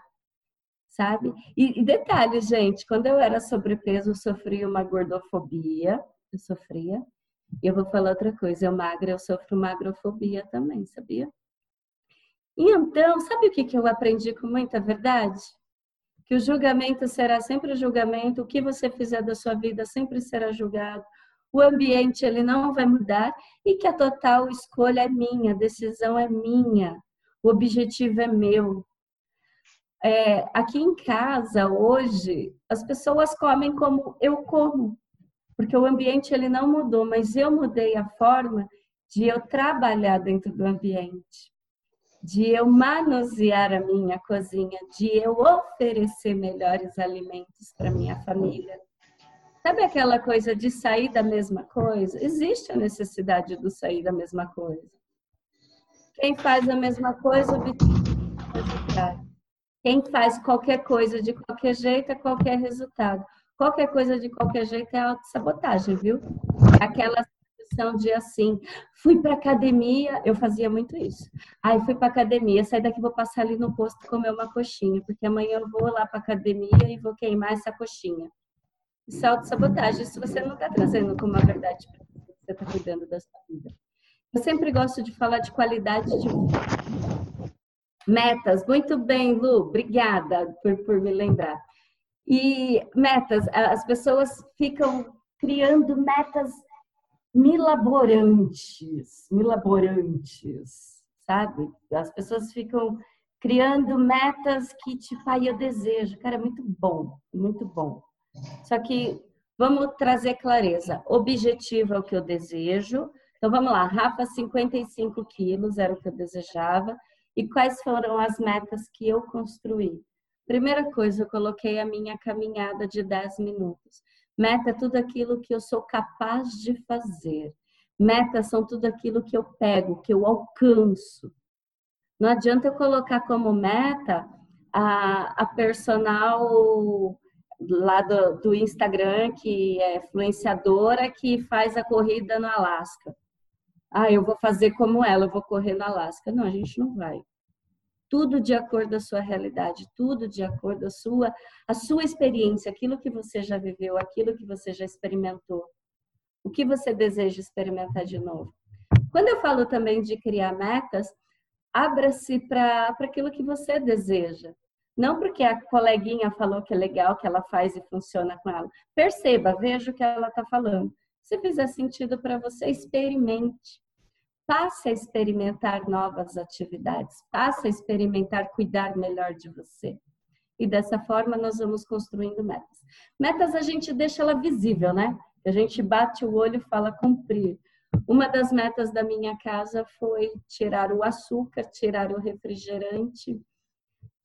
Sabe? E, e detalhe, gente, quando eu era sobrepeso, eu sofria uma gordofobia. Eu sofria. E eu vou falar outra coisa, eu magra, eu sofro magrofobia também, sabia? E então, sabe o que, que eu aprendi com muita verdade? que o julgamento será sempre o julgamento, o que você fizer da sua vida sempre será julgado, o ambiente ele não vai mudar e que a total escolha é minha, a decisão é minha, o objetivo é meu. É, aqui em casa hoje as pessoas comem como eu como, porque o ambiente ele não mudou, mas eu mudei a forma de eu trabalhar dentro do ambiente de eu manusear a minha cozinha, de eu oferecer melhores alimentos para minha família. Sabe aquela coisa de sair da mesma coisa? Existe a necessidade do sair da mesma coisa. Quem faz a mesma coisa obtém. Quem faz qualquer coisa de qualquer jeito é qualquer resultado. Qualquer coisa de qualquer jeito é autossabotagem, viu? Aquela sensação de assim, fui para academia, eu fazia muito isso. Aí fui para academia, saí daqui vou passar ali no posto comer uma coxinha, porque amanhã eu vou lá para academia e vou queimar essa coxinha. Isso é autossabotagem, isso você não está trazendo como uma verdade para você, você está cuidando da sua vida. Eu sempre gosto de falar de qualidade de vida. Metas, muito bem, Lu, obrigada por, por me lembrar. E metas, as pessoas ficam criando metas milaborantes, milaborantes, sabe? As pessoas ficam criando metas que, tipo, aí eu desejo. Cara, é muito bom, muito bom. Só que vamos trazer clareza. Objetivo é o que eu desejo. Então vamos lá, Rafa, 55 quilos era o que eu desejava. E quais foram as metas que eu construí? Primeira coisa, eu coloquei a minha caminhada de 10 minutos. Meta é tudo aquilo que eu sou capaz de fazer. Metas são tudo aquilo que eu pego, que eu alcanço. Não adianta eu colocar como meta a, a personal lá do, do Instagram, que é influenciadora, que faz a corrida no Alasca. Ah, eu vou fazer como ela, eu vou correr no Alasca. Não, a gente não vai. Tudo de acordo com a sua realidade, tudo de acordo com a sua, a sua experiência, aquilo que você já viveu, aquilo que você já experimentou. O que você deseja experimentar de novo. Quando eu falo também de criar metas, abra-se para aquilo que você deseja. Não porque a coleguinha falou que é legal, que ela faz e funciona com ela. Perceba, veja o que ela está falando. Se fizer sentido para você, experimente. Passe a experimentar novas atividades. Passe a experimentar cuidar melhor de você. E dessa forma nós vamos construindo metas. Metas a gente deixa ela visível, né? A gente bate o olho e fala cumprir. Uma das metas da minha casa foi tirar o açúcar, tirar o refrigerante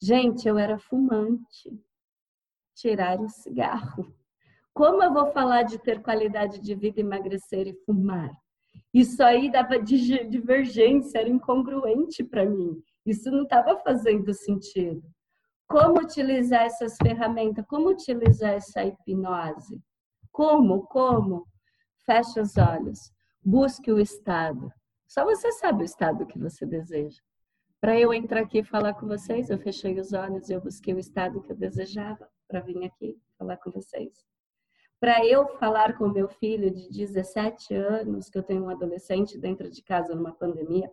Gente, eu era fumante. Tirar o cigarro. Como eu vou falar de ter qualidade de vida, emagrecer e fumar? Isso aí dava divergência, era incongruente para mim. Isso não estava fazendo sentido. Como utilizar essas ferramentas? Como utilizar essa hipnose? Como? Como? Feche os olhos. Busque o estado. Só você sabe o estado que você deseja. Para eu entrar aqui e falar com vocês, eu fechei os olhos e eu busquei o estado que eu desejava para vir aqui falar com vocês. Para eu falar com meu filho de 17 anos, que eu tenho um adolescente dentro de casa numa pandemia,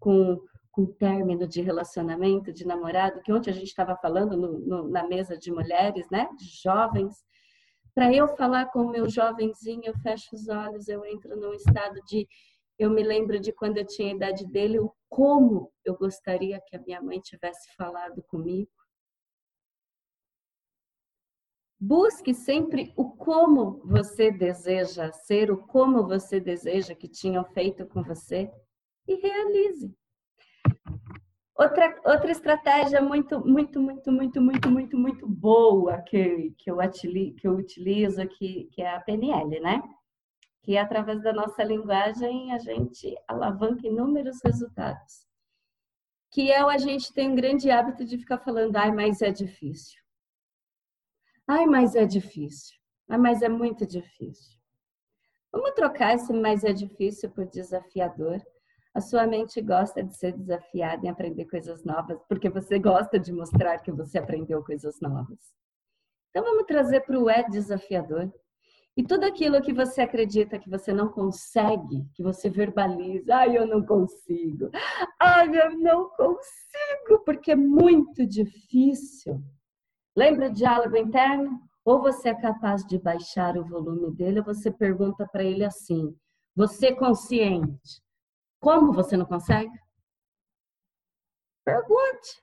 com, com término de relacionamento, de namorado, que ontem a gente estava falando no, no, na mesa de mulheres, né, de jovens. Para eu falar com o meu jovenzinho, eu fecho os olhos, eu entro num estado de eu me lembro de quando eu tinha a idade dele, o como eu gostaria que a minha mãe tivesse falado comigo. Busque sempre o como você deseja ser, o como você deseja que tinham feito com você e realize. Outra, outra estratégia muito, muito, muito, muito, muito, muito, muito boa que, que, eu, que eu utilizo, que, que é a PNL, né? que através da nossa linguagem a gente alavanca inúmeros resultados. Que é o a gente tem um grande hábito de ficar falando, ai, mas é difícil. Ai, mas é difícil. Ai, mas é muito difícil. Vamos trocar esse mais é difícil por desafiador. A sua mente gosta de ser desafiada em aprender coisas novas, porque você gosta de mostrar que você aprendeu coisas novas. Então vamos trazer para o é desafiador. E tudo aquilo que você acredita que você não consegue, que você verbaliza, ai, eu não consigo, ai, eu não consigo, porque é muito difícil. Lembra o diálogo interno? Ou você é capaz de baixar o volume dele, ou você pergunta para ele assim: você é consciente, como você não consegue? Pergunte.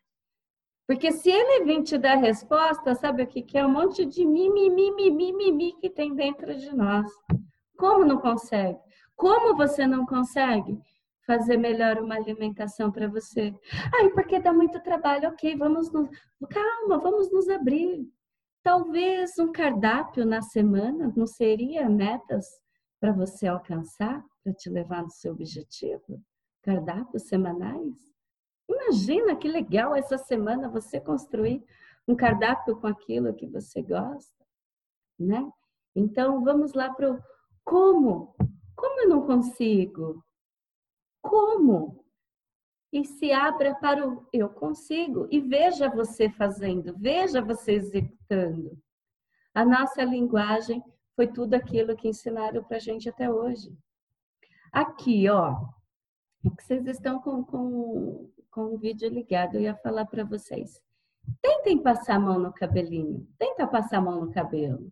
Porque se ele vir te dar resposta, sabe o que, que é? Um monte de mimimi, mimimi, mimimi que tem dentro de nós. Como não consegue? Como você não consegue fazer melhor uma alimentação para você? Ai, porque dá muito trabalho. Ok, vamos nos... Calma, vamos nos abrir. Talvez um cardápio na semana não seria metas para você alcançar, para te levar no seu objetivo? cardápios semanais? Imagina que legal essa semana você construir um cardápio com aquilo que você gosta, né? Então vamos lá para o como? Como eu não consigo? Como? E se abra para o eu consigo e veja você fazendo, veja você executando. A nossa linguagem foi tudo aquilo que ensinaram para a gente até hoje. Aqui, ó, é que vocês estão com, com, com o vídeo ligado, eu ia falar para vocês. Tentem passar a mão no cabelinho, tenta passar a mão no cabelo.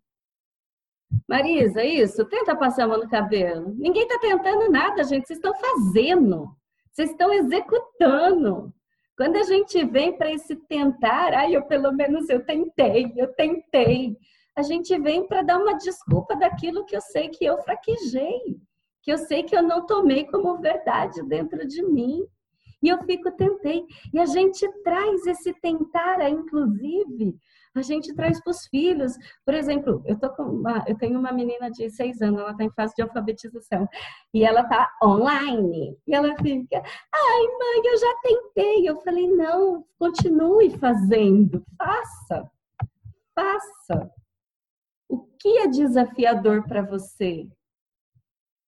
Marisa, isso, tenta passar a mão no cabelo. Ninguém está tentando nada, gente, vocês estão fazendo, vocês estão executando. Quando a gente vem para esse tentar, ai, eu pelo menos eu tentei, eu tentei. A gente vem para dar uma desculpa daquilo que eu sei que eu fraquejei, que eu sei que eu não tomei como verdade dentro de mim. E eu fico, tentei. E a gente traz esse tentar, inclusive, a gente traz para os filhos. Por exemplo, eu, tô com uma, eu tenho uma menina de seis anos, ela está em fase de alfabetização, e ela está online. E ela fica, ai, mãe, eu já tentei. Eu falei, não, continue fazendo, faça, faça. O que é desafiador para você?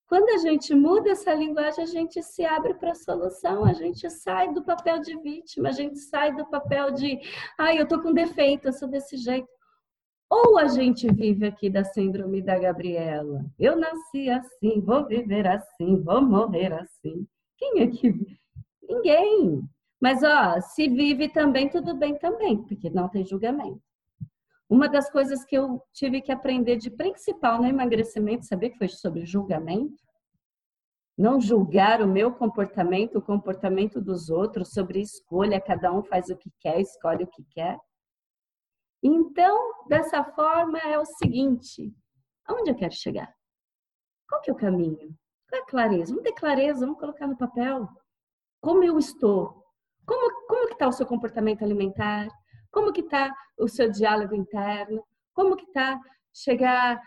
Quando a gente muda essa linguagem, a gente se abre para a solução, a gente sai do papel de vítima, a gente sai do papel de, ai, eu tô com defeito, eu sou desse jeito. Ou a gente vive aqui da síndrome da Gabriela. Eu nasci assim, vou viver assim, vou morrer assim. Quem é que ninguém? Mas ó, se vive também tudo bem também, porque não tem julgamento. Uma das coisas que eu tive que aprender de principal no emagrecimento, saber que foi sobre julgamento, não julgar o meu comportamento, o comportamento dos outros, sobre escolha, cada um faz o que quer, escolhe o que quer. Então, dessa forma, é o seguinte: aonde eu quero chegar? Qual que é o caminho? Qual é a clareza? Vamos ter clareza, vamos colocar no papel. Como eu estou? Como, como que está o seu comportamento alimentar? Como que está o seu diálogo interno? Como que está chegar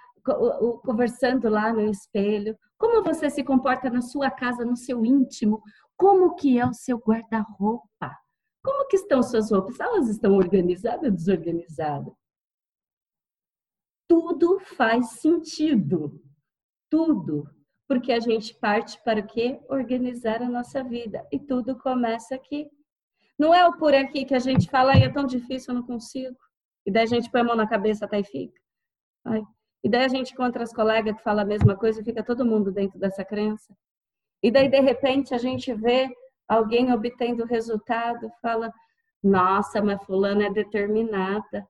conversando lá no espelho? Como você se comporta na sua casa, no seu íntimo? Como que é o seu guarda-roupa? Como que estão suas roupas? Elas estão organizadas ou desorganizadas? Tudo faz sentido. Tudo. Porque a gente parte para o quê? Organizar a nossa vida. E tudo começa aqui. Não é o por aqui que a gente fala, é tão difícil, eu não consigo. E daí a gente põe a mão na cabeça até e fica. Ai, e daí a gente encontra as colegas que falam a mesma coisa e fica todo mundo dentro dessa crença. E daí, de repente, a gente vê alguém obtendo resultado, fala, nossa, mas fulana é determinada.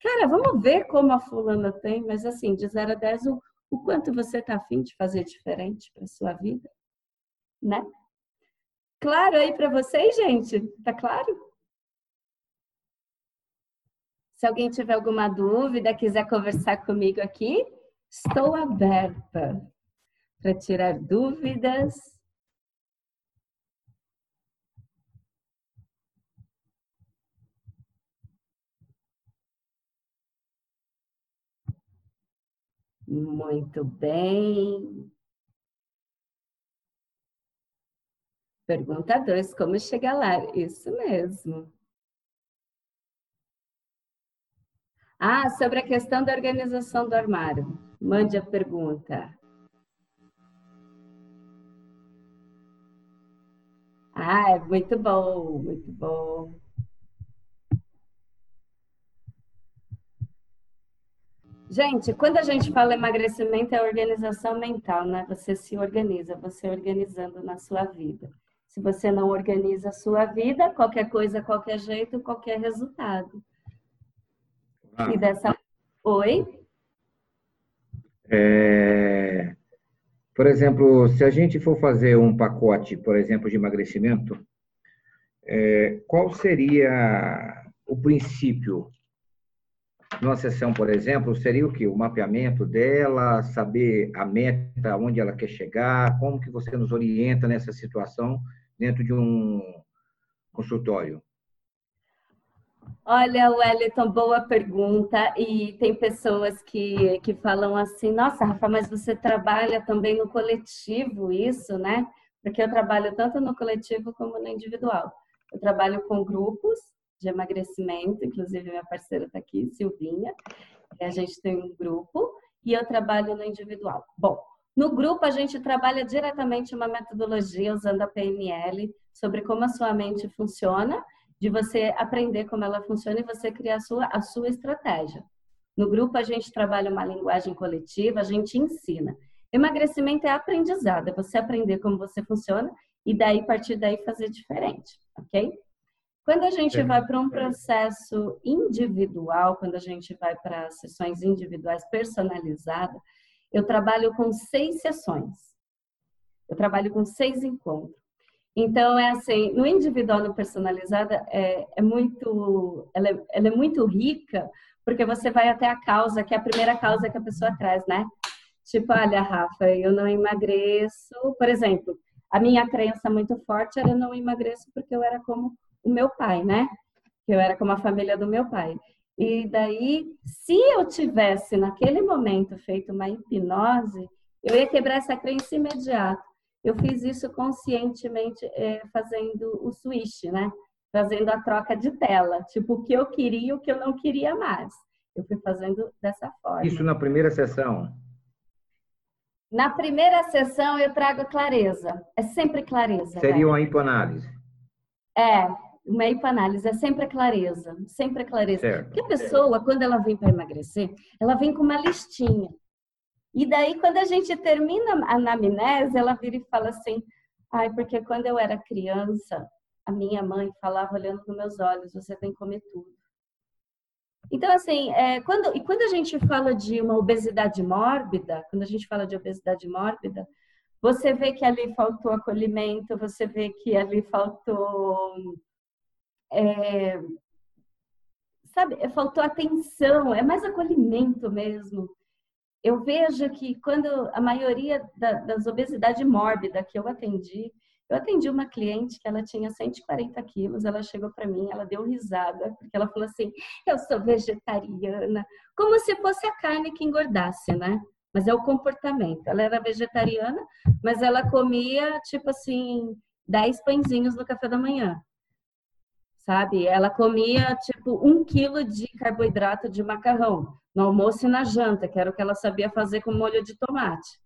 Cara, vamos ver como a fulana tem, mas assim, de 0 a 10, o, o quanto você está afim de fazer diferente para sua vida, né? Claro aí para vocês, gente? Tá claro? Se alguém tiver alguma dúvida, quiser conversar comigo aqui, estou aberta para tirar dúvidas. Muito bem. Pergunta 2, como chegar lá? Isso mesmo. Ah, sobre a questão da organização do armário. Mande a pergunta. Ah, é muito bom, muito bom. Gente, quando a gente fala emagrecimento, é organização mental, né? Você se organiza, você organizando na sua vida. Se você não organiza a sua vida, qualquer coisa, qualquer jeito, qualquer resultado. Ah. E dessa. Oi? É... Por exemplo, se a gente for fazer um pacote, por exemplo, de emagrecimento, é... qual seria o princípio? Numa sessão, por exemplo, seria o que? O mapeamento dela, saber a meta, onde ela quer chegar, como que você nos orienta nessa situação dentro de um consultório? Olha, Wellington, boa pergunta. E tem pessoas que, que falam assim: nossa, Rafa, mas você trabalha também no coletivo, isso, né? porque eu trabalho tanto no coletivo como no individual. Eu trabalho com grupos de emagrecimento, inclusive minha parceira está aqui, Silvinha. A gente tem um grupo e eu trabalho no individual. Bom, no grupo a gente trabalha diretamente uma metodologia usando a PNL sobre como a sua mente funciona, de você aprender como ela funciona e você criar a sua, a sua estratégia. No grupo a gente trabalha uma linguagem coletiva, a gente ensina. Emagrecimento é aprendizado, é você aprender como você funciona e daí, a partir daí, fazer diferente, ok? Quando a gente é. vai para um processo individual, quando a gente vai para sessões individuais personalizadas, eu trabalho com seis sessões. Eu trabalho com seis encontros. Então, é assim, no individual, no personalizada, é, é muito, ela é, ela é muito rica, porque você vai até a causa, que é a primeira causa que a pessoa traz, né? Tipo, olha, Rafa, eu não emagreço. Por exemplo, a minha crença muito forte era não emagreço porque eu era como o meu pai, né? Eu era como a família do meu pai. E daí, se eu tivesse naquele momento feito uma hipnose, eu ia quebrar essa crença imediato. Eu fiz isso conscientemente é, fazendo o switch, né? Fazendo a troca de tela, tipo o que eu queria e o que eu não queria mais. Eu fui fazendo dessa forma. Isso na primeira sessão? Na primeira sessão eu trago clareza. É sempre clareza. Seria uma hipoanálise. É, uma hipoanálise é sempre a clareza, sempre a clareza. Certo. Porque a pessoa, quando ela vem para emagrecer, ela vem com uma listinha. E daí, quando a gente termina a anamnese, ela vira e fala assim: ai, porque quando eu era criança, a minha mãe falava olhando nos meus olhos: você tem que comer tudo. Então, assim, é, quando, e quando a gente fala de uma obesidade mórbida, quando a gente fala de obesidade mórbida, você vê que ali faltou acolhimento, você vê que ali faltou é, sabe, faltou atenção, é mais acolhimento mesmo. Eu vejo que quando a maioria da, das obesidade mórbida que eu atendi, eu atendi uma cliente que ela tinha 140 quilos, ela chegou para mim, ela deu risada, porque ela falou assim, eu sou vegetariana, como se fosse a carne que engordasse, né? Mas é o comportamento. Ela era vegetariana, mas ela comia, tipo assim, 10 pãezinhos no café da manhã sabe? Ela comia tipo um quilo de carboidrato de macarrão no almoço e na janta, que era o que ela sabia fazer com molho de tomate.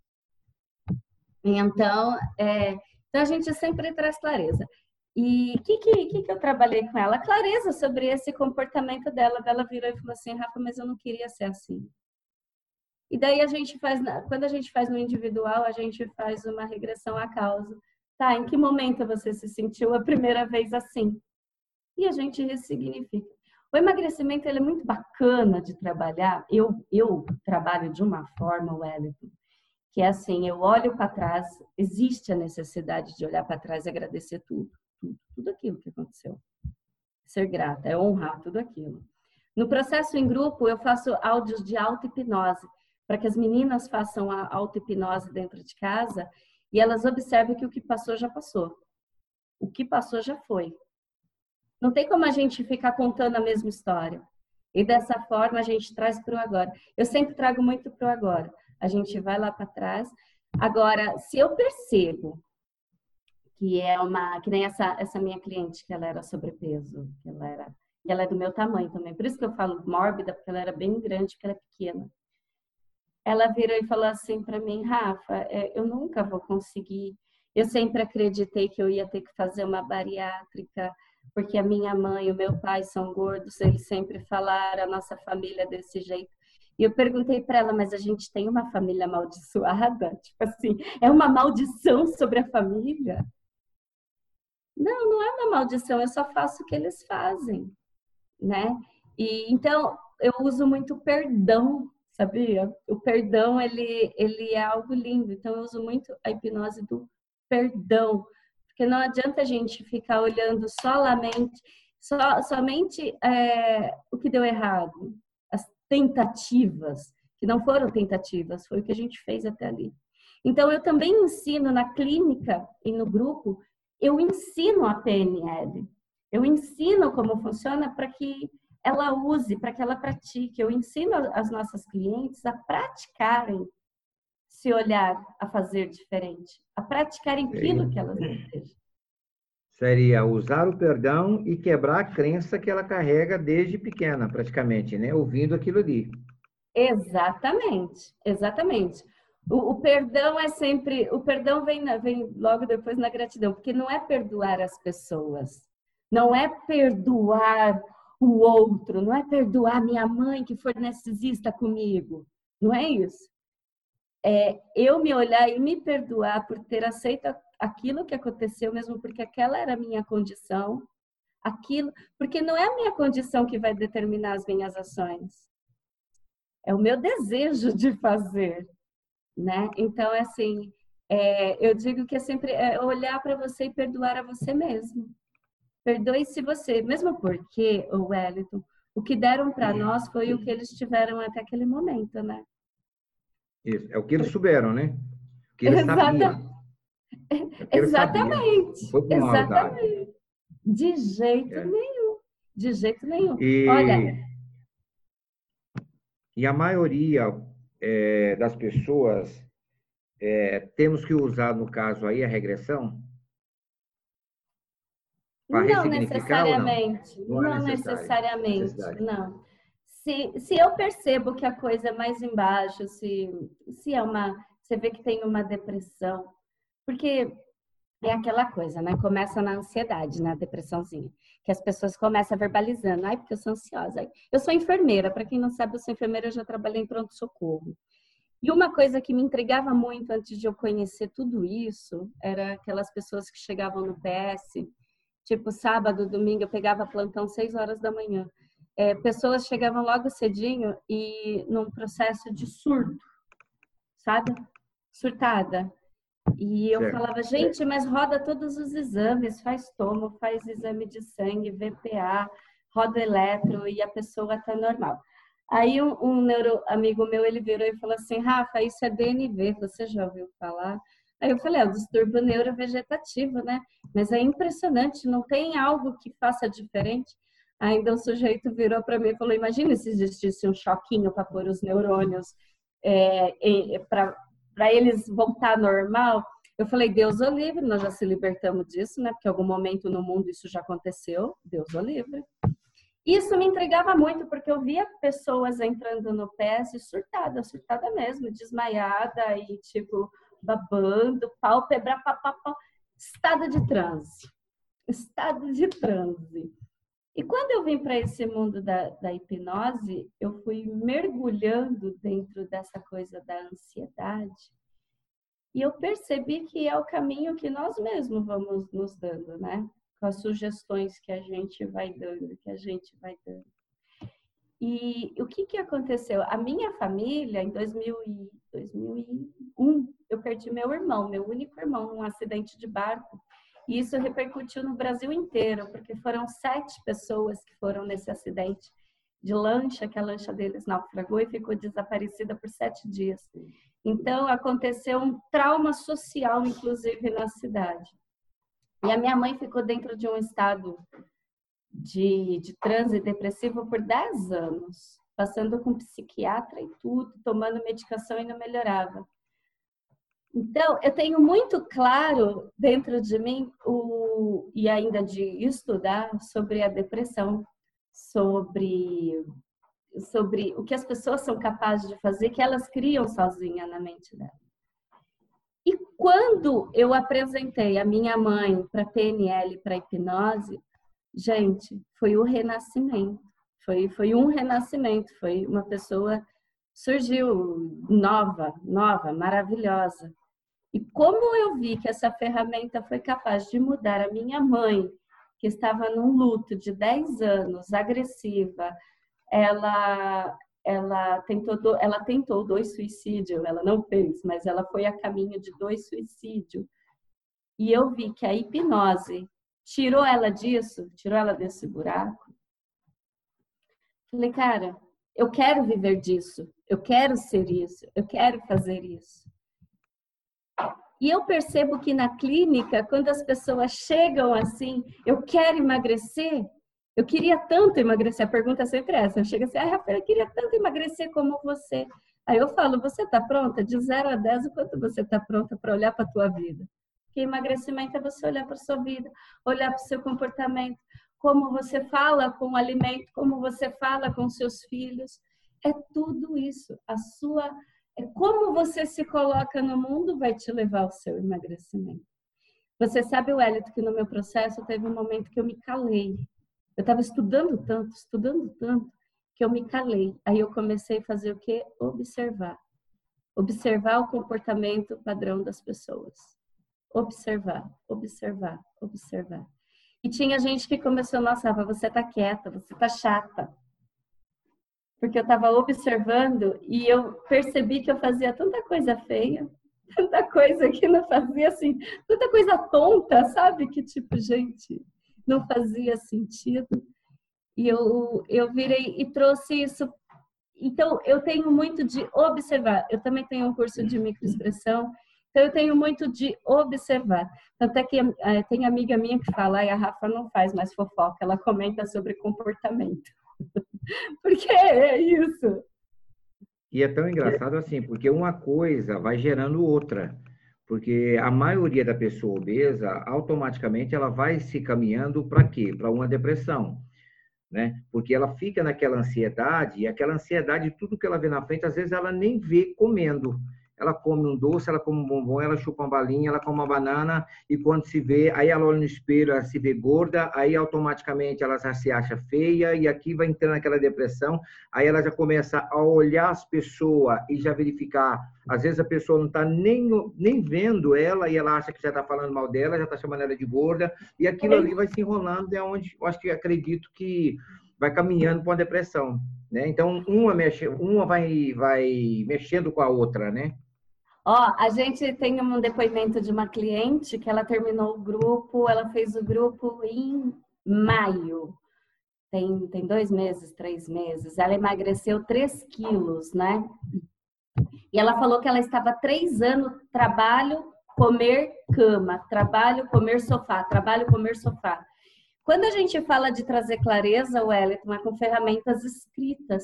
Então, é, então a gente sempre traz clareza. E o que, que, que, eu trabalhei com ela? Clareza sobre esse comportamento dela. Ela virou e falou assim, Rafa, mas eu não queria ser assim. E daí a gente faz, quando a gente faz no individual, a gente faz uma regressão à causa. Tá, em que momento você se sentiu a primeira vez assim? E a gente ressignifica. O emagrecimento ele é muito bacana de trabalhar. Eu, eu trabalho de uma forma, Wellington, que é assim: eu olho para trás, existe a necessidade de olhar para trás e agradecer tudo, tudo, tudo aquilo que aconteceu. Ser grata, é honrar tudo aquilo. No processo em grupo, eu faço áudios de auto-hipnose, para que as meninas façam a auto-hipnose dentro de casa e elas observem que o que passou já passou. O que passou já foi. Não tem como a gente ficar contando a mesma história. E dessa forma a gente traz para o agora. Eu sempre trago muito para o agora. A gente vai lá para trás. Agora, se eu percebo que é uma, que nem essa essa minha cliente que ela era sobrepeso, que ela era, que ela é do meu tamanho também. Por isso que eu falo mórbida, porque ela era bem grande, porque ela é pequena. Ela virou e falou assim para mim, Rafa, é, eu nunca vou conseguir. Eu sempre acreditei que eu ia ter que fazer uma bariátrica porque a minha mãe e o meu pai são gordos, eles sempre falaram a nossa família é desse jeito. E eu perguntei para ela, mas a gente tem uma família amaldiçoada? Tipo assim, é uma maldição sobre a família? Não, não é uma maldição, eu só faço o que eles fazem, né? E então eu uso muito perdão, sabia? O perdão ele ele é algo lindo, então eu uso muito a hipnose do perdão, porque não adianta a gente ficar olhando solamente, só, somente é, o que deu errado, as tentativas, que não foram tentativas, foi o que a gente fez até ali. Então, eu também ensino na clínica e no grupo, eu ensino a PNL. Eu ensino como funciona para que ela use, para que ela pratique. Eu ensino as nossas clientes a praticarem se olhar a fazer diferente, a praticar aquilo que elas desejam. Seria usar o perdão e quebrar a crença que ela carrega desde pequena, praticamente, né? Ouvindo aquilo ali. Exatamente, exatamente. O, o, perdão é sempre. O perdão vem, vem logo depois na gratidão, porque não é perdoar as pessoas, não é perdoar o outro, não é perdoar minha mãe que foi narcisista comigo, não é isso. É eu me olhar e me perdoar por ter aceito aquilo que aconteceu, mesmo porque aquela era a minha condição, aquilo, porque não é a minha condição que vai determinar as minhas ações. É o meu desejo de fazer né? Então, é assim, é, eu digo que é sempre é olhar para você e perdoar a você mesmo. Perdoe-se você, mesmo porque, o Wellington, o que deram para nós foi o que eles tiveram até aquele momento, né? Isso, é o que eles souberam, né? O que eles Exata... É Exatamente. Exatamente. De jeito é. nenhum. De jeito nenhum. E... Olha. E a maioria é, das pessoas, é, temos que usar, no caso aí, a regressão? Não necessariamente. Não, não, não necessariamente. Não. Se, se eu percebo que a coisa é mais embaixo, se, se é uma. Você vê que tem uma depressão. Porque é aquela coisa, né? Começa na ansiedade, na depressãozinha. Que as pessoas começam verbalizando. Ai, porque eu sou ansiosa. Eu sou enfermeira. Para quem não sabe, eu sou enfermeira, eu já trabalhei em pronto-socorro. E uma coisa que me intrigava muito antes de eu conhecer tudo isso era aquelas pessoas que chegavam no PS, tipo sábado, domingo, eu pegava plantão seis horas da manhã. É, pessoas chegavam logo cedinho e num processo de surto, sabe? Surtada. E eu certo. falava, gente, mas roda todos os exames, faz tomo, faz exame de sangue, VPA, roda eletro e a pessoa tá normal. Aí um, um neuro amigo meu, ele virou e falou assim, Rafa, isso é DNV, você já ouviu falar? Aí eu falei, é o distúrbio neurovegetativo, né? Mas é impressionante, não tem algo que faça diferente. Ainda o sujeito virou para mim e falou, imagina se existisse um choquinho para pôr os neurônios é, para eles voltar normal. Eu falei, Deus o livre, nós já se libertamos disso, né? Porque em algum momento no mundo isso já aconteceu, Deus o livre. Isso me entregava muito, porque eu via pessoas entrando no PS surtada, surtada mesmo, desmaiada e tipo babando, pálpebra, papapá, estado de transe, estado de transe. E quando eu vim para esse mundo da, da hipnose, eu fui mergulhando dentro dessa coisa da ansiedade e eu percebi que é o caminho que nós mesmos vamos nos dando, né? Com as sugestões que a gente vai dando, que a gente vai dando. E o que, que aconteceu? A minha família, em 2000 e 2001, eu perdi meu irmão, meu único irmão, num acidente de barco. E isso repercutiu no Brasil inteiro, porque foram sete pessoas que foram nesse acidente de lancha, que a lancha deles naufragou e ficou desaparecida por sete dias. Então, aconteceu um trauma social, inclusive, na cidade. E a minha mãe ficou dentro de um estado de, de transe depressivo por 10 anos, passando com psiquiatra e tudo, tomando medicação e não melhorava. Então, eu tenho muito claro dentro de mim, o, e ainda de estudar sobre a depressão, sobre sobre o que as pessoas são capazes de fazer, que elas criam sozinha na mente dela. E quando eu apresentei a minha mãe para PNL, para hipnose, gente, foi o renascimento. Foi, foi um renascimento, foi uma pessoa surgiu nova, nova, maravilhosa. E como eu vi que essa ferramenta foi capaz de mudar a minha mãe, que estava num luto de 10 anos, agressiva, ela ela tentou ela tentou dois suicídios, ela não fez, mas ela foi a caminho de dois suicídios. E eu vi que a hipnose tirou ela disso, tirou ela desse buraco. Falei, cara, eu quero viver disso, eu quero ser isso, eu quero fazer isso. E eu percebo que na clínica, quando as pessoas chegam assim, eu quero emagrecer, eu queria tanto emagrecer. A pergunta é sempre essa. Chega assim, ah, Rafael, eu queria tanto emagrecer como você. Aí eu falo, você está pronta? De 0 a 10, o quanto você está pronta para olhar para a tua vida? Porque emagrecimento é você olhar para a sua vida, olhar para o seu comportamento, como você fala com o alimento, como você fala com seus filhos. É tudo isso. A sua, como você se coloca no mundo vai te levar ao seu emagrecimento. Você sabe, Wellington, que no meu processo teve um momento que eu me calei. Eu estava estudando tanto, estudando tanto, que eu me calei. Aí eu comecei a fazer o quê? Observar. Observar o comportamento padrão das pessoas. Observar, observar, observar. E tinha gente que começou, nossa, você tá quieta, você tá chata. Porque eu estava observando e eu percebi que eu fazia tanta coisa feia, tanta coisa que não fazia assim, tanta coisa tonta, sabe? Que tipo, gente, não fazia sentido. E eu, eu virei e trouxe isso. Então, eu tenho muito de observar. Eu também tenho um curso de microexpressão, então eu tenho muito de observar. Tanto é que é, tem amiga minha que fala, e a Rafa não faz mais fofoca, ela comenta sobre comportamento. porque é isso. E é tão engraçado assim, porque uma coisa vai gerando outra. Porque a maioria da pessoa obesa, automaticamente, ela vai se caminhando para quê? Para uma depressão. Né? Porque ela fica naquela ansiedade, e aquela ansiedade, tudo que ela vê na frente, às vezes ela nem vê comendo ela come um doce, ela come um bombom, ela chupa uma balinha, ela come uma banana, e quando se vê, aí ela olha no espelho, ela se vê gorda, aí automaticamente ela já se acha feia, e aqui vai entrando naquela depressão, aí ela já começa a olhar as pessoas e já verificar, às vezes a pessoa não está nem, nem vendo ela, e ela acha que já está falando mal dela, já está chamando ela de gorda, e aquilo ali vai se enrolando, é onde eu acho que acredito que vai caminhando para uma depressão. Né? Então, uma, mexe, uma vai, vai mexendo com a outra, né? Ó, a gente tem um depoimento de uma cliente que ela terminou o grupo, ela fez o grupo em maio. Tem, tem dois meses, três meses. Ela emagreceu 3 quilos, né? E ela falou que ela estava três anos trabalho, comer cama, trabalho, comer sofá, trabalho, comer sofá. Quando a gente fala de trazer clareza, Wellington, é com ferramentas escritas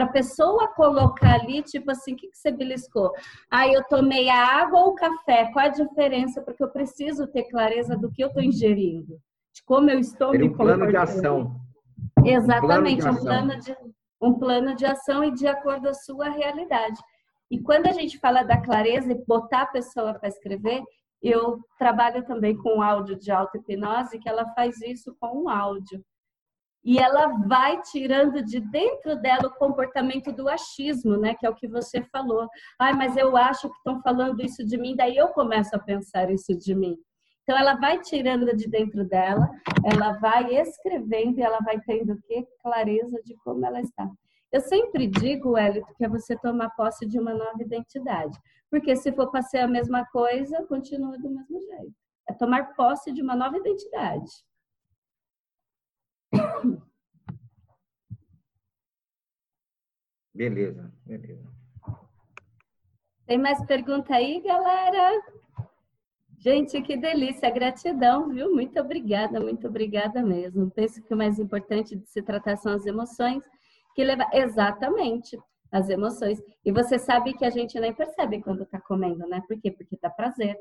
para a pessoa colocar ali, tipo assim, o que, que você beliscou? Ah, eu tomei a água ou o café? Qual a diferença? Porque eu preciso ter clareza do que eu estou ingerindo, de como eu estou Ele me um plano de ação. Exatamente, um plano, de, um plano de ação e de acordo com a sua realidade. E quando a gente fala da clareza e botar a pessoa para escrever, eu trabalho também com áudio de auto-hipnose, que ela faz isso com um áudio e ela vai tirando de dentro dela o comportamento do achismo, né? Que é o que você falou. Ai, mas eu acho que estão falando isso de mim, daí eu começo a pensar isso de mim. Então ela vai tirando de dentro dela, ela vai escrevendo e ela vai tendo o quê? Clareza de como ela está. Eu sempre digo, Elito, que é você tomar posse de uma nova identidade. Porque se for para ser a mesma coisa, continua do mesmo jeito. É tomar posse de uma nova identidade. Beleza, beleza. Tem mais pergunta aí, galera? Gente, que delícia, gratidão, viu? Muito obrigada, muito obrigada mesmo. Penso que o mais importante de se tratar são as emoções, que leva exatamente as emoções. E você sabe que a gente nem percebe quando tá comendo, né? Por quê? Porque dá prazer.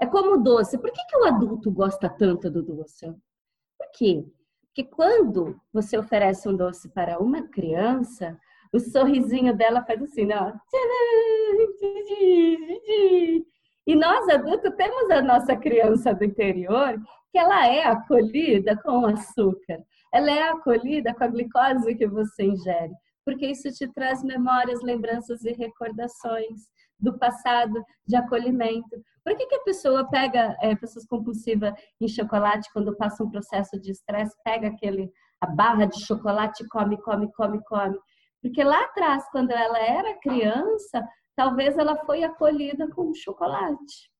É como o doce. Por que, que o adulto gosta tanto do doce? Por quê? Porque quando você oferece um doce para uma criança, o sorrisinho dela faz assim, ó. E nós adultos temos a nossa criança do interior que ela é acolhida com açúcar, ela é acolhida com a glicose que você ingere, porque isso te traz memórias, lembranças e recordações do passado de acolhimento. Por que, que a pessoa pega, é, pessoas compulsivas em chocolate, quando passa um processo de estresse, pega aquele, a barra de chocolate, come, come, come, come? Porque lá atrás, quando ela era criança, talvez ela foi acolhida com chocolate.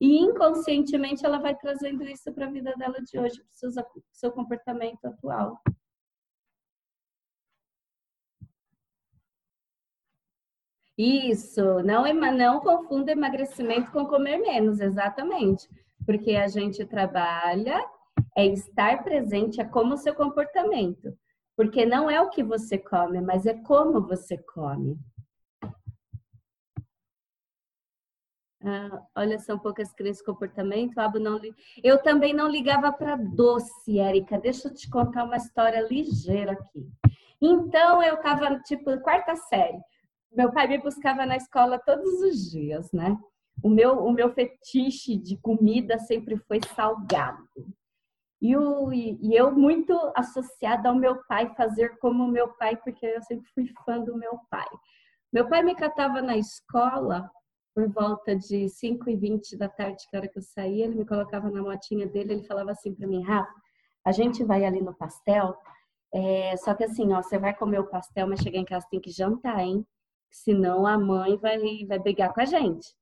E inconscientemente ela vai trazendo isso para a vida dela de hoje, para o seu comportamento atual. Isso, não, não confunda emagrecimento com comer menos, exatamente. Porque a gente trabalha é estar presente, é como o seu comportamento. Porque não é o que você come, mas é como você come. Ah, olha, são poucas crianças de comportamento. Abo não li... Eu também não ligava para doce, Érica. Deixa eu te contar uma história ligeira aqui. Então, eu estava, tipo, quarta série. Meu pai me buscava na escola todos os dias, né? O meu, o meu fetiche de comida sempre foi salgado. E, o, e eu muito associada ao meu pai, fazer como meu pai, porque eu sempre fui fã do meu pai. Meu pai me catava na escola por volta de 5 e 20 da tarde, que era que eu saía, ele me colocava na motinha dele, ele falava assim para mim, Rafa, a gente vai ali no pastel, é, só que assim, ó, você vai comer o pastel, mas chegar em casa tem que jantar, hein? Senão a mãe vai, vai brigar com a gente.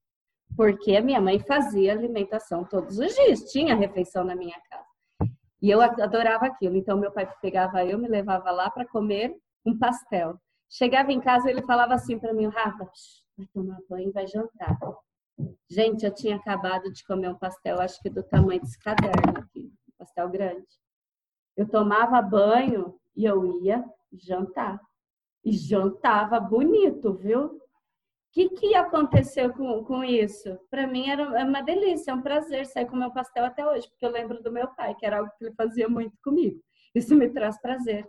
Porque a minha mãe fazia alimentação todos os dias, tinha refeição na minha casa. E eu adorava aquilo. Então meu pai pegava eu, me levava lá para comer um pastel. Chegava em casa, ele falava assim para mim, Rafa, vai tomar banho e vai jantar. Gente, eu tinha acabado de comer um pastel, acho que do tamanho desse caderno aqui, um pastel grande. Eu tomava banho e eu ia jantar. E jantava bonito, viu? O que, que aconteceu com, com isso? Para mim era uma delícia, é um prazer sair com meu pastel até hoje, porque eu lembro do meu pai, que era algo que ele fazia muito comigo. Isso me traz prazer.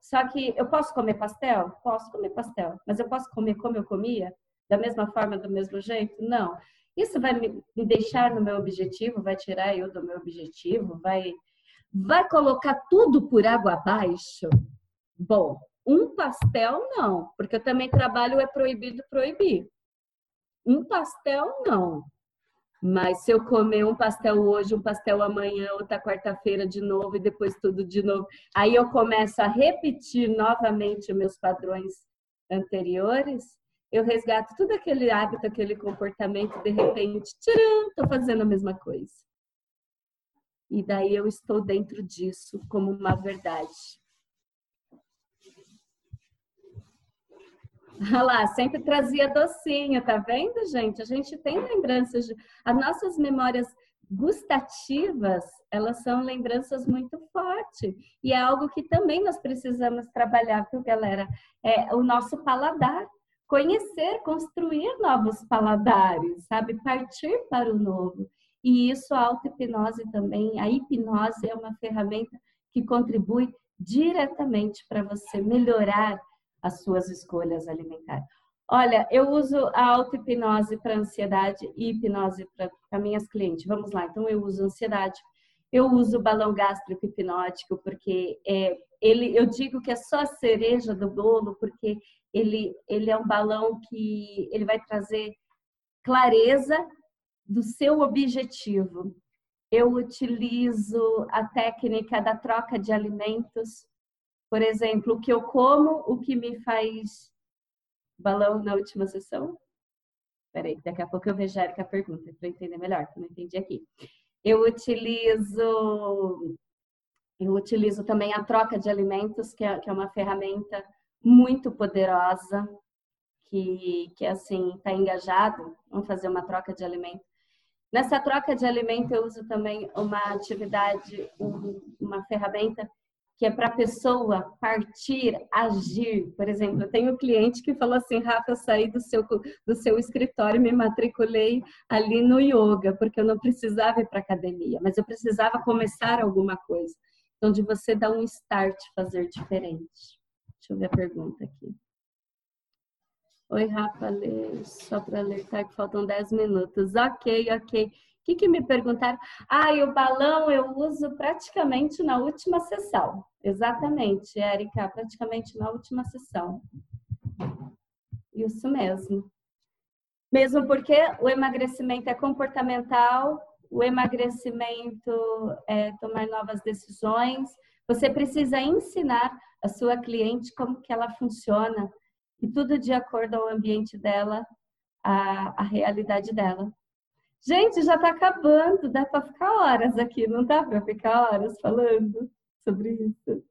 Só que eu posso comer pastel? Posso comer pastel. Mas eu posso comer como eu comia? Da mesma forma, do mesmo jeito? Não. Isso vai me deixar no meu objetivo? Vai tirar eu do meu objetivo? Vai, vai colocar tudo por água abaixo? Bom, um pastel não, porque eu também trabalho é proibido proibir. Um pastel não. Mas se eu comer um pastel hoje, um pastel amanhã, outra quarta-feira de novo e depois tudo de novo, aí eu começo a repetir novamente meus padrões anteriores, eu resgato tudo aquele hábito, aquele comportamento, de repente, tcharam, estou fazendo a mesma coisa. E daí eu estou dentro disso como uma verdade. Olha lá, sempre trazia docinho, tá vendo, gente? A gente tem lembranças, de... as nossas memórias gustativas, elas são lembranças muito fortes. E é algo que também nós precisamos trabalhar, viu, galera? É o nosso paladar. Conhecer, construir novos paladares, sabe? Partir para o novo. E isso a auto-hipnose também, a hipnose é uma ferramenta que contribui diretamente para você melhorar as suas escolhas alimentares. Olha, eu uso a auto-hipnose para ansiedade e hipnose para minhas clientes. Vamos lá, então eu uso ansiedade, eu uso o balão gástrico hipnótico, porque é, ele, eu digo que é só a cereja do bolo, porque ele, ele é um balão que ele vai trazer clareza do seu objetivo. Eu utilizo a técnica da troca de alimentos por exemplo, o que eu como, o que me faz balão na última sessão? Peraí, daqui a pouco eu vejo a Erika pergunta para entender melhor, que eu não entendi aqui. Eu utilizo eu utilizo também a troca de alimentos, que é, que é uma ferramenta muito poderosa, que, que assim, está engajado, vamos fazer uma troca de alimento. Nessa troca de alimento, eu uso também uma atividade, uma ferramenta que é para a pessoa partir, agir. Por exemplo, eu tenho um cliente que falou assim, Rafa, eu saí do seu, do seu escritório e me matriculei ali no yoga, porque eu não precisava ir para academia, mas eu precisava começar alguma coisa. Então, de você dar um start, fazer diferente. Deixa eu ver a pergunta aqui. Oi, Rafa, só para alertar que faltam 10 minutos. Ok, ok que, que me perguntaram? Ah, e o balão eu uso praticamente na última sessão. Exatamente, Érica, praticamente na última sessão. Isso mesmo. Mesmo porque o emagrecimento é comportamental, o emagrecimento é tomar novas decisões. Você precisa ensinar a sua cliente como que ela funciona e tudo de acordo ao ambiente dela, a, a realidade dela. Gente, já está acabando, dá para ficar horas aqui, não dá para ficar horas falando sobre isso.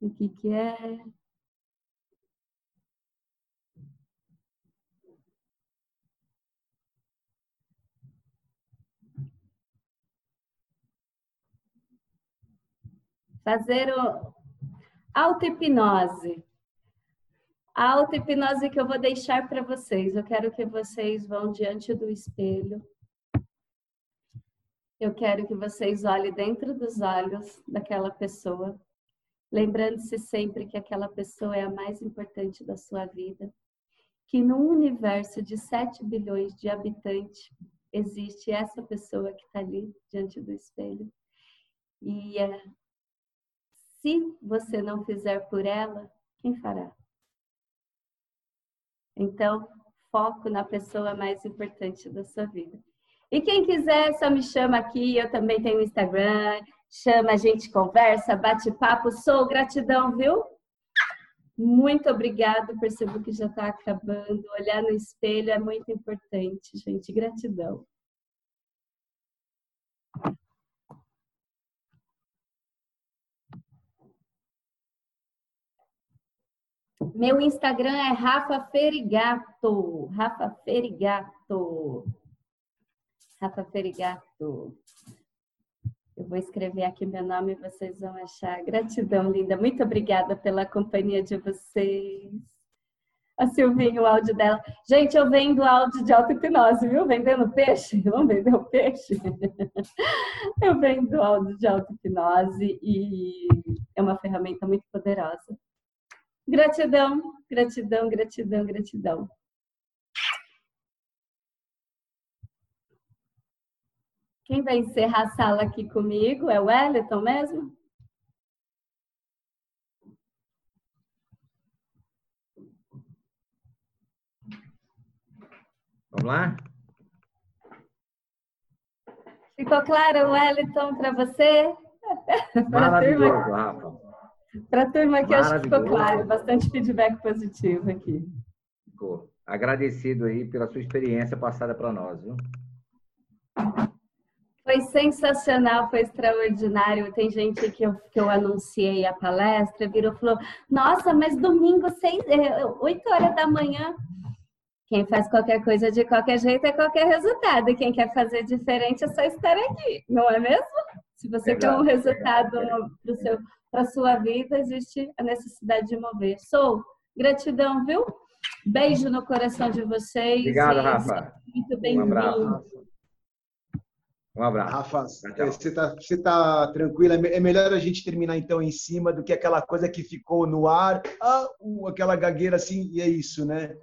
O que, que é? Fazer o auto-hipnose. A auto-hipnose que eu vou deixar para vocês. Eu quero que vocês vão diante do espelho. Eu quero que vocês olhem dentro dos olhos daquela pessoa, lembrando-se sempre que aquela pessoa é a mais importante da sua vida, que no universo de 7 bilhões de habitantes existe essa pessoa que está ali diante do espelho. E é, se você não fizer por ela, quem fará? Então, foco na pessoa mais importante da sua vida. E quem quiser, só me chama aqui. Eu também tenho Instagram. Chama, a gente conversa, bate papo. Sou gratidão, viu? Muito obrigada. Percebo que já está acabando. Olhar no espelho é muito importante, gente. Gratidão. Meu Instagram é Rafa Ferigato. Rafa Ferigato. Rafa Ferigato. Eu vou escrever aqui meu nome e vocês vão achar. Gratidão, linda. Muito obrigada pela companhia de vocês. A Silvinha, o áudio dela. Gente, eu vendo áudio de auto-hipnose, viu? Vendendo peixe. Vamos vender o peixe? eu vendo áudio de auto-hipnose e é uma ferramenta muito poderosa. Gratidão, gratidão, gratidão, gratidão. Quem vai encerrar a sala aqui comigo é o Wellington mesmo? Vamos lá? Ficou claro, Wellington, para você? Maravilhoso, Rafa. Para a turma que acho que ficou claro, bastante feedback positivo aqui. Ficou. Agradecido aí pela sua experiência passada para nós, viu? Foi sensacional, foi extraordinário. Tem gente que eu, que eu anunciei a palestra, virou e falou: Nossa, mas domingo, seis, é, oito horas da manhã. Quem faz qualquer coisa de qualquer jeito é qualquer resultado. E quem quer fazer diferente é só estar aqui, não é mesmo? Se você quer um resultado para seu para sua vida, existe a necessidade de mover. Sou gratidão, viu? Beijo no coração de vocês. Obrigado, Rafa. Muito bem-vindo. Um abraço. Um abraço. Rafa, você está você tá tranquila? É melhor a gente terminar então em cima do que aquela coisa que ficou no ar, ah, aquela gagueira assim, e é isso, né?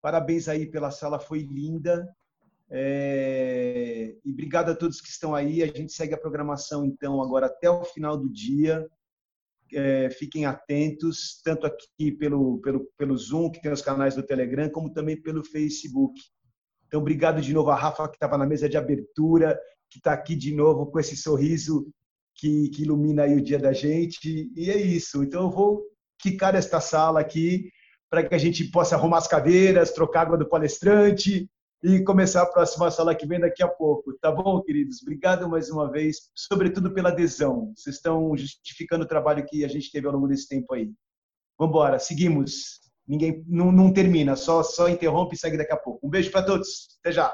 Parabéns aí pela sala, foi linda. É... E obrigado a todos que estão aí. A gente segue a programação então agora até o final do dia é, fiquem atentos, tanto aqui pelo, pelo, pelo Zoom, que tem os canais do Telegram, como também pelo Facebook. Então, obrigado de novo a Rafa, que estava na mesa de abertura, que está aqui de novo com esse sorriso que, que ilumina o dia da gente. E é isso. Então, eu vou quicar esta sala aqui para que a gente possa arrumar as cadeiras, trocar água do palestrante, e começar a próxima sala que vem daqui a pouco. Tá bom, queridos? Obrigado mais uma vez, sobretudo pela adesão. Vocês estão justificando o trabalho que a gente teve ao longo desse tempo aí. Vamos embora, seguimos. Ninguém não, não termina, só só interrompe e segue daqui a pouco. Um beijo para todos. Até já.